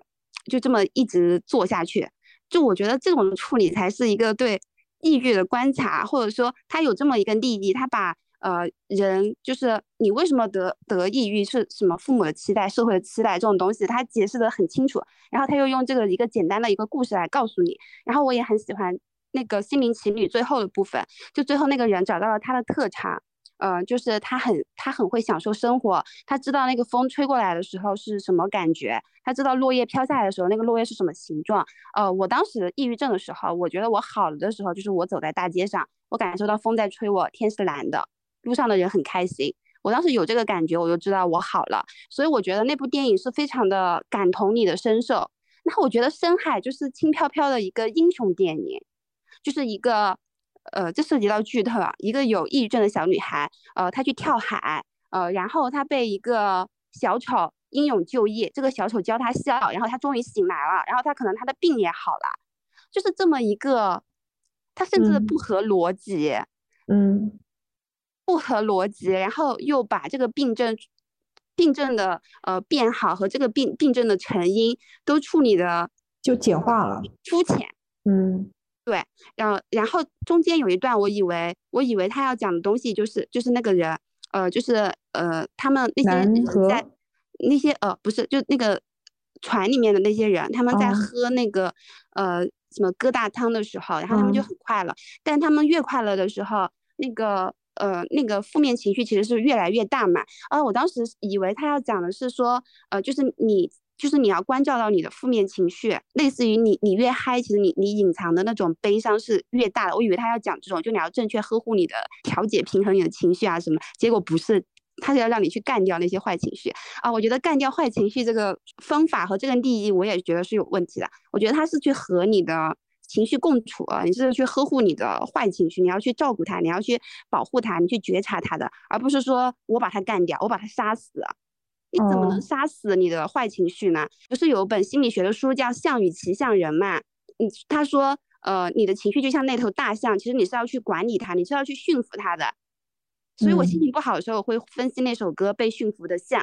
就这么一直做下去，就我觉得这种处理才是一个对抑郁的观察，或者说他有这么一个利益，他把呃，人就是你为什么得得抑郁是什么父母的期待、社会的期待这种东西，他解释的很清楚。然后他又用这个一个简单的一个故事来告诉你。然后我也很喜欢那个心灵奇旅最后的部分，就最后那个人找到了他的特长，呃，就是他很他很会享受生活，他知道那个风吹过来的时候是什么感觉，他知道落叶飘下来的时候那个落叶是什么形状。呃，我当时抑郁症的时候，我觉得我好了的时候，就是我走在大街上，我感受到风在吹我，天是蓝的。路上的人很开心，我当时有这个感觉，我就知道我好了。所以我觉得那部电影是非常的感同你的身受。那我觉得《深海》就是轻飘飘的一个英雄电影，就是一个，呃，这涉及到剧透啊，一个有抑郁症的小女孩，呃，她去跳海，呃，然后她被一个小丑英勇就义，这个小丑教她笑，然后她终于醒来了，然后她可能她的病也好了，就是这么一个，她甚至不合逻辑，嗯。不合逻辑，然后又把这个病症、病症的呃变好和这个病病症的成因都处理的就简化了，肤浅。嗯，对。然后然后中间有一段，我以为我以为他要讲的东西就是就是那个人，呃，就是呃他们那些人在那些呃不是就那个船里面的那些人，他们在喝那个呃什么疙瘩汤的时候，然后他们就很快乐，但他们越快乐的时候，那个。呃，那个负面情绪其实是越来越大嘛。啊，我当时以为他要讲的是说，呃，就是你，就是你要关照到你的负面情绪，类似于你，你越嗨，其实你你隐藏的那种悲伤是越大的。我以为他要讲这种，就你要正确呵护你的调节、平衡你的情绪啊什么。结果不是，他是要让你去干掉那些坏情绪啊。我觉得干掉坏情绪这个方法和这个利益，我也觉得是有问题的。我觉得他是去和你的。情绪共处啊，你是去呵护你的坏情绪，你要去照顾它，你要去保护它，你去觉察它的，而不是说我把它干掉，我把它杀死。你怎么能杀死你的坏情绪呢？不是有本心理学的书叫《象与骑象人》嘛？嗯，他说，呃，你的情绪就像那头大象，其实你是要去管理它，你是要去驯服它的。所以我心情不好的时候，我会分析那首歌《被驯服的象》。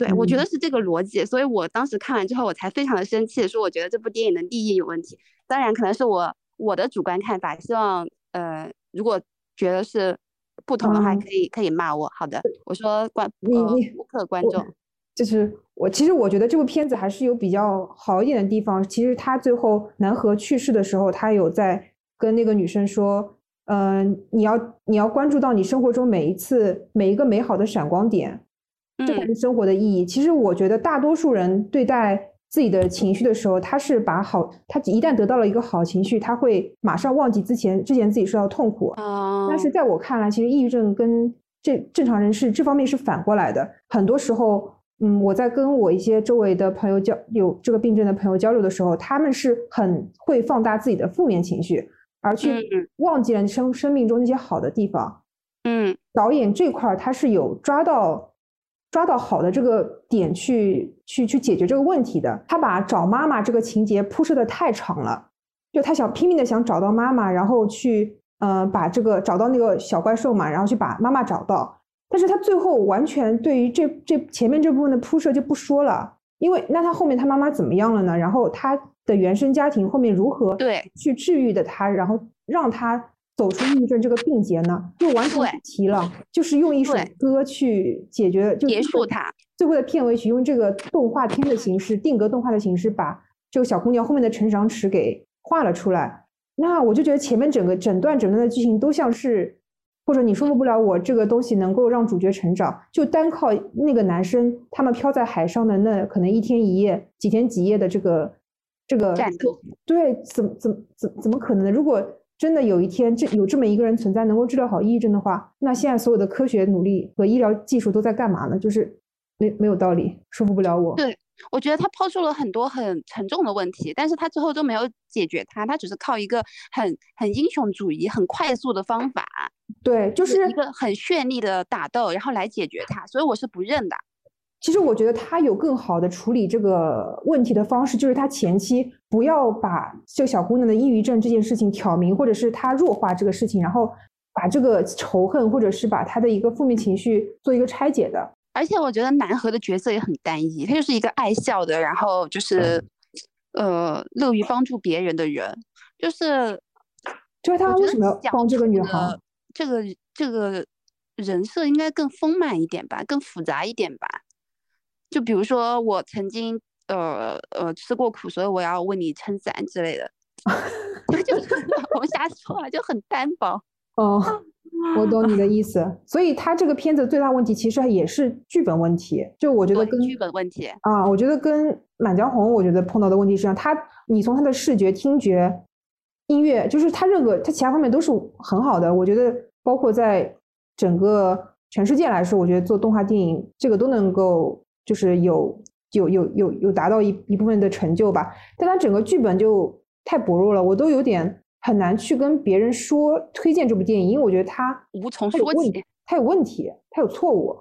对，我觉得是这个逻辑，所以我当时看完之后，我才非常的生气，说我觉得这部电影的利益有问题。当然，可能是我我的主观看法，希望呃，如果觉得是不同的话，可以可以骂我。好的，我说观你你顾客观众，就是我其实我觉得这部片子还是有比较好一点的地方。其实他最后南河去世的时候，他有在跟那个女生说，嗯，你要你要关注到你生活中每一次每一个美好的闪光点。这才是生活的意义。其实我觉得大多数人对待自己的情绪的时候，他是把好，他一旦得到了一个好情绪，他会马上忘记之前之前自己受到痛苦。但是在我看来，其实抑郁症跟这正常人是这方面是反过来的。很多时候，嗯，我在跟我一些周围的朋友交有这个病症的朋友交流的时候，他们是很会放大自己的负面情绪，而去忘记了生生命中那些好的地方。嗯，导演这块儿他是有抓到。抓到好的这个点去去去解决这个问题的，他把找妈妈这个情节铺设的太长了，就他想拼命的想找到妈妈，然后去呃把这个找到那个小怪兽嘛，然后去把妈妈找到，但是他最后完全对于这这前面这部分的铺设就不说了，因为那他后面他妈妈怎么样了呢？然后他的原生家庭后面如何对去治愈的他，然后让他。走出抑郁症这个病结呢，就完全不提了，就是用一首歌去解决，就结束它。最后的片尾曲用这个动画片的形式，定格动画的形式，把这个小姑娘后面的成长史给画了出来。那我就觉得前面整个整段整段的剧情都像是，或者你说服不了我这个东西能够让主角成长，就单靠那个男生他们漂在海上的那可能一天一夜、几天几夜的这个这个战斗，对，怎么怎么怎怎么可能呢？如果真的有一天，这有这么一个人存在，能够治疗好抑郁症的话，那现在所有的科学努力和医疗技术都在干嘛呢？就是没没有道理，说服不了我。对，我觉得他抛出了很多很沉重的问题，但是他最后都没有解决它，他只是靠一个很很英雄主义、很快速的方法，对，就是一个很绚丽的打斗，然后来解决它，所以我是不认的。其实我觉得他有更好的处理这个问题的方式，就是他前期不要把这小姑娘的抑郁症这件事情挑明，或者是他弱化这个事情，然后把这个仇恨或者是把他的一个负面情绪做一个拆解的。而且我觉得南河的角色也很单一，他就是一个爱笑的，然后就是呃乐于帮助别人的人，就是就是他为什么要帮这个女孩？这个这个人设应该更丰满一点吧，更复杂一点吧。就比如说我曾经呃呃吃过苦，所以我要为你撑伞之类的，就是 我瞎说啊，就很单薄。哦，我懂你的意思。所以他这个片子最大问题其实也是剧本问题。就我觉得跟剧本问题，啊，我觉得跟《满江红》我觉得碰到的问题是这样，他你从他的视觉、听觉、音乐，就是他任何他其他方面都是很好的。我觉得包括在整个全世界来说，我觉得做动画电影这个都能够就是有有有有有达到一一部分的成就吧。但它整个剧本就太薄弱了，我都有点很难去跟别人说推荐这部电影，因为我觉得它无从说起。它有问题，它有错误，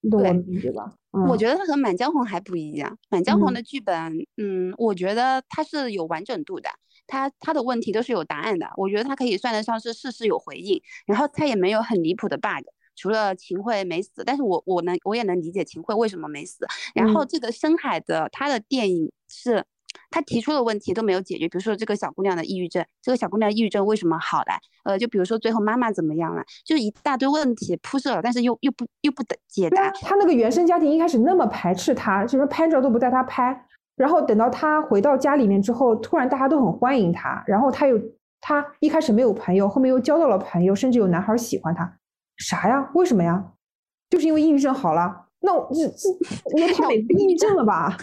你懂我对的意思吧？嗯我觉得它和《满江红》还不一样，《满江红》嗯的剧本，嗯，我觉得它是有完整度的，它它的问题都是有答案的，我觉得它可以算得上是事事有回应，然后它也没有很离谱的 bug，除了秦桧没死，但是我我能我也能理解秦桧为什么没死，然后嗯这个深海的他的电影是。他提出的问题都没有解决，比如说这个小姑娘的抑郁症，这个小姑娘抑郁症为什么好了？呃，就比如说最后妈妈怎么样了，就是一大堆问题铺设了，但是又又不又不得解答啊，，他那个原生家庭一开始那么排斥他，就是拍照都不带他拍，然后等到他回到家里面之后，突然大家都很欢迎他，然后他又他一开始没有朋友，后面又交到了朋友，甚至有男孩喜欢他，啥呀？为什么呀？就是因为抑郁症好了？那我这这也太抑郁症了吧？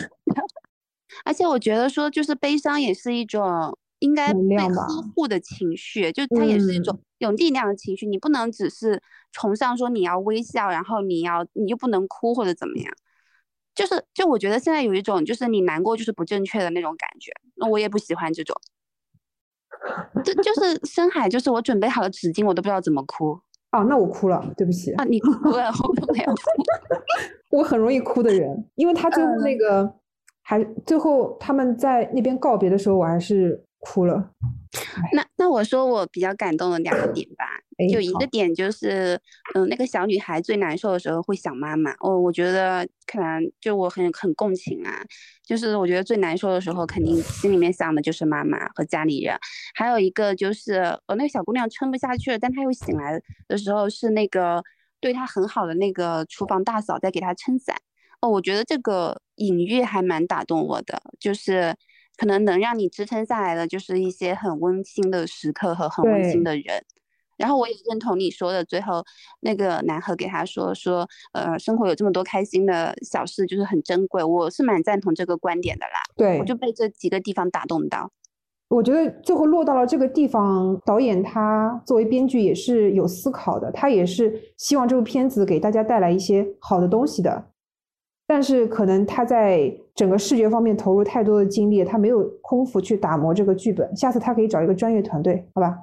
而且我觉得说，就是悲伤也是一种应该被呵护的情绪，就它也是一种有力量的情绪。你不能只是崇尚说你要微笑，然后你要你又不能哭或者怎么样。就是就我觉得现在有一种就是你难过就是不正确的那种感觉，那我也不喜欢这种。就就是深海，就是我准备好了纸巾，我都不知道怎么哭哦，那我哭了，对不起，啊！你哭了，我没有哭。我很容易哭的人，因为他最后嗯那个、还最后他们在那边告别的时候，我还是哭了。那那我说我比较感动的两个点吧，就一个点就是，嗯，那个小女孩最难受的时候会想妈妈。哦，我觉得可能就我很很共情啊，就是我觉得最难受的时候，肯定心里面想的就是妈妈和家里人。还有一个就是，呃，那个小姑娘撑不下去了，但她又醒来的时候，是那个对她很好的那个厨房大嫂在给她撑伞。哦，我觉得这个隐喻还蛮打动我的，就是可能能让你支撑下来的，就是一些很温馨的时刻和很温馨的人。然后我也认同你说的，最后那个男孩给他说说，呃，生活有这么多开心的小事，就是很珍贵。我是蛮赞同这个观点的啦，对，我就被这几个地方打动到。我觉得最后落到了这个地方，导演他作为编剧也是有思考的，他也是希望这部片子给大家带来一些好的东西的。但是可能他在整个视觉方面投入太多的精力，他没有空腹去打磨这个剧本。下次他可以找一个专业团队，好吧？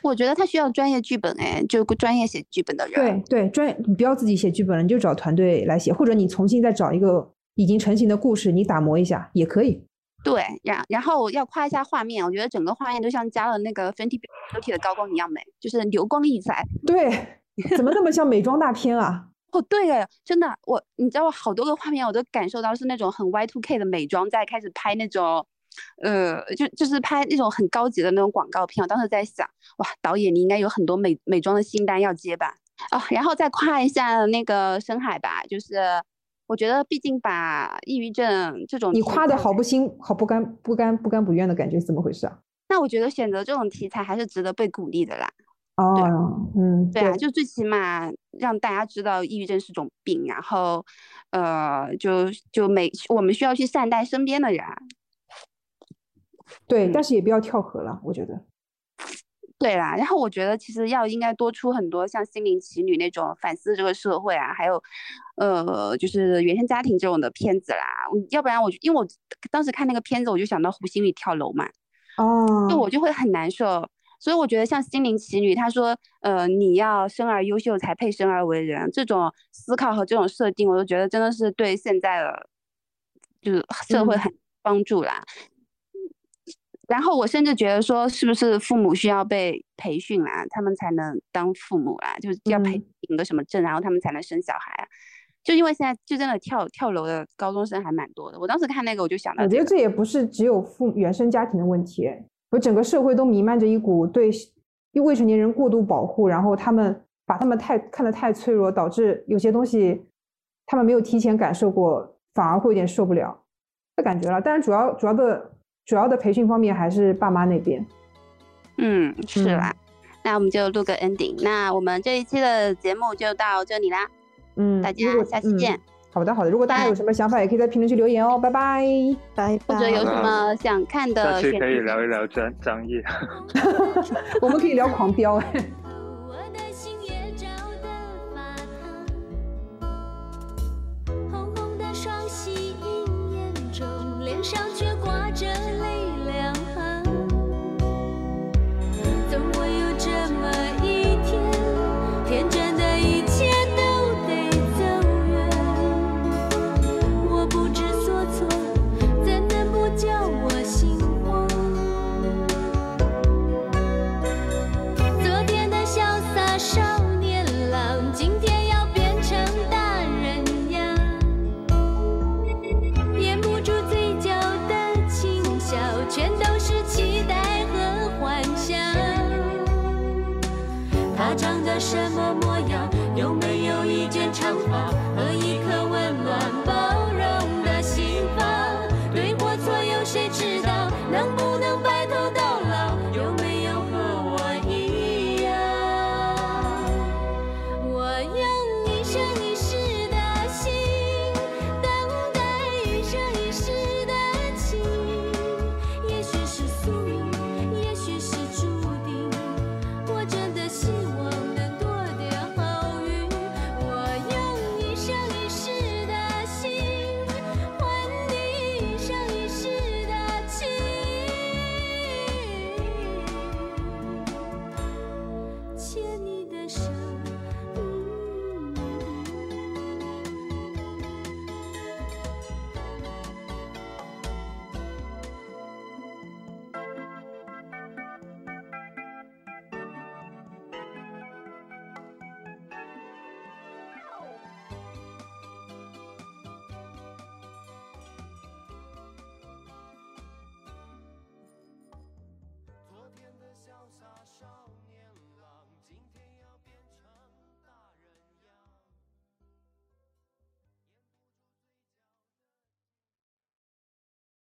我觉得他需要专业剧本，哎，就专业写剧本的人。对对，专业，你不要自己写剧本了，你就找团队来写，或者你重新再找一个已经成型的故事，你打磨一下也可以。对，然然后要夸一下画面，我觉得整个画面都像加了那个 Fenty Beauty 的高光一样美，就是流光溢彩。对，怎么那么像美妆大片啊？哦，对了，真的，我你知道，我好多个画面我都感受到是那种很 Y two K 的美妆在开始拍那种，呃，就就是拍那种很高级的那种广告片。我当时在想，哇，导演你应该有很多美美妆的新单要接吧？啊，然后再夸一下那个深海吧，就是我觉得毕竟把抑郁症这种你夸的好不心，好不甘不甘不甘不愿的感觉是怎么回事啊？那我觉得选择这种题材还是值得被鼓励的啦。哦，嗯，对啊，就最起码让大家知道抑郁症是种病，然后，呃，就就每我们需要去善待身边的人啊。对，嗯但是也不要跳河了，我觉得。对啦，然后我觉得其实要应该多出很多像《心灵奇旅》那种反思这个社会啊，还有，呃，就是原生家庭这种的片子啦。要不然我就因为我当时看那个片子，我就想到胡鑫宇跳楼嘛，哦，就我就会很难受。所以我觉得像《心灵奇女》，她说，呃，你要生而优秀才配生而为人，这种思考和这种设定，我都觉得真的是对现在的就是社会嗯很帮助啦。然后我甚至觉得说，是不是父母需要被培训啦，他们才能当父母啦，就是要培嗯领个什么证，然后他们才能生小孩啊。就因为现在就真的跳跳楼的高中生还蛮多的，我当时看那个我就想到这个，我觉得这也不是只有父原生家庭的问题，我整个社会都弥漫着一股对未成年人过度保护，然后他们把他们太看得太脆弱，导致有些东西他们没有提前感受过，反而会有点受不了的感觉了。但是主要主要的主要的培训方面还是爸妈那边。嗯，是嗯啦。那我们就录个 ending。那我们这一期的节目就到这里啦，嗯，大家下期见。好的好的，如果大家有什么想法，也可以在评论区留言哦。拜拜。拜拜。或者有什么想看下的期可以聊一聊张张译。我们可以聊狂飙哎。我的心也照得发烫，红红的双喜映眼中，脸上什么模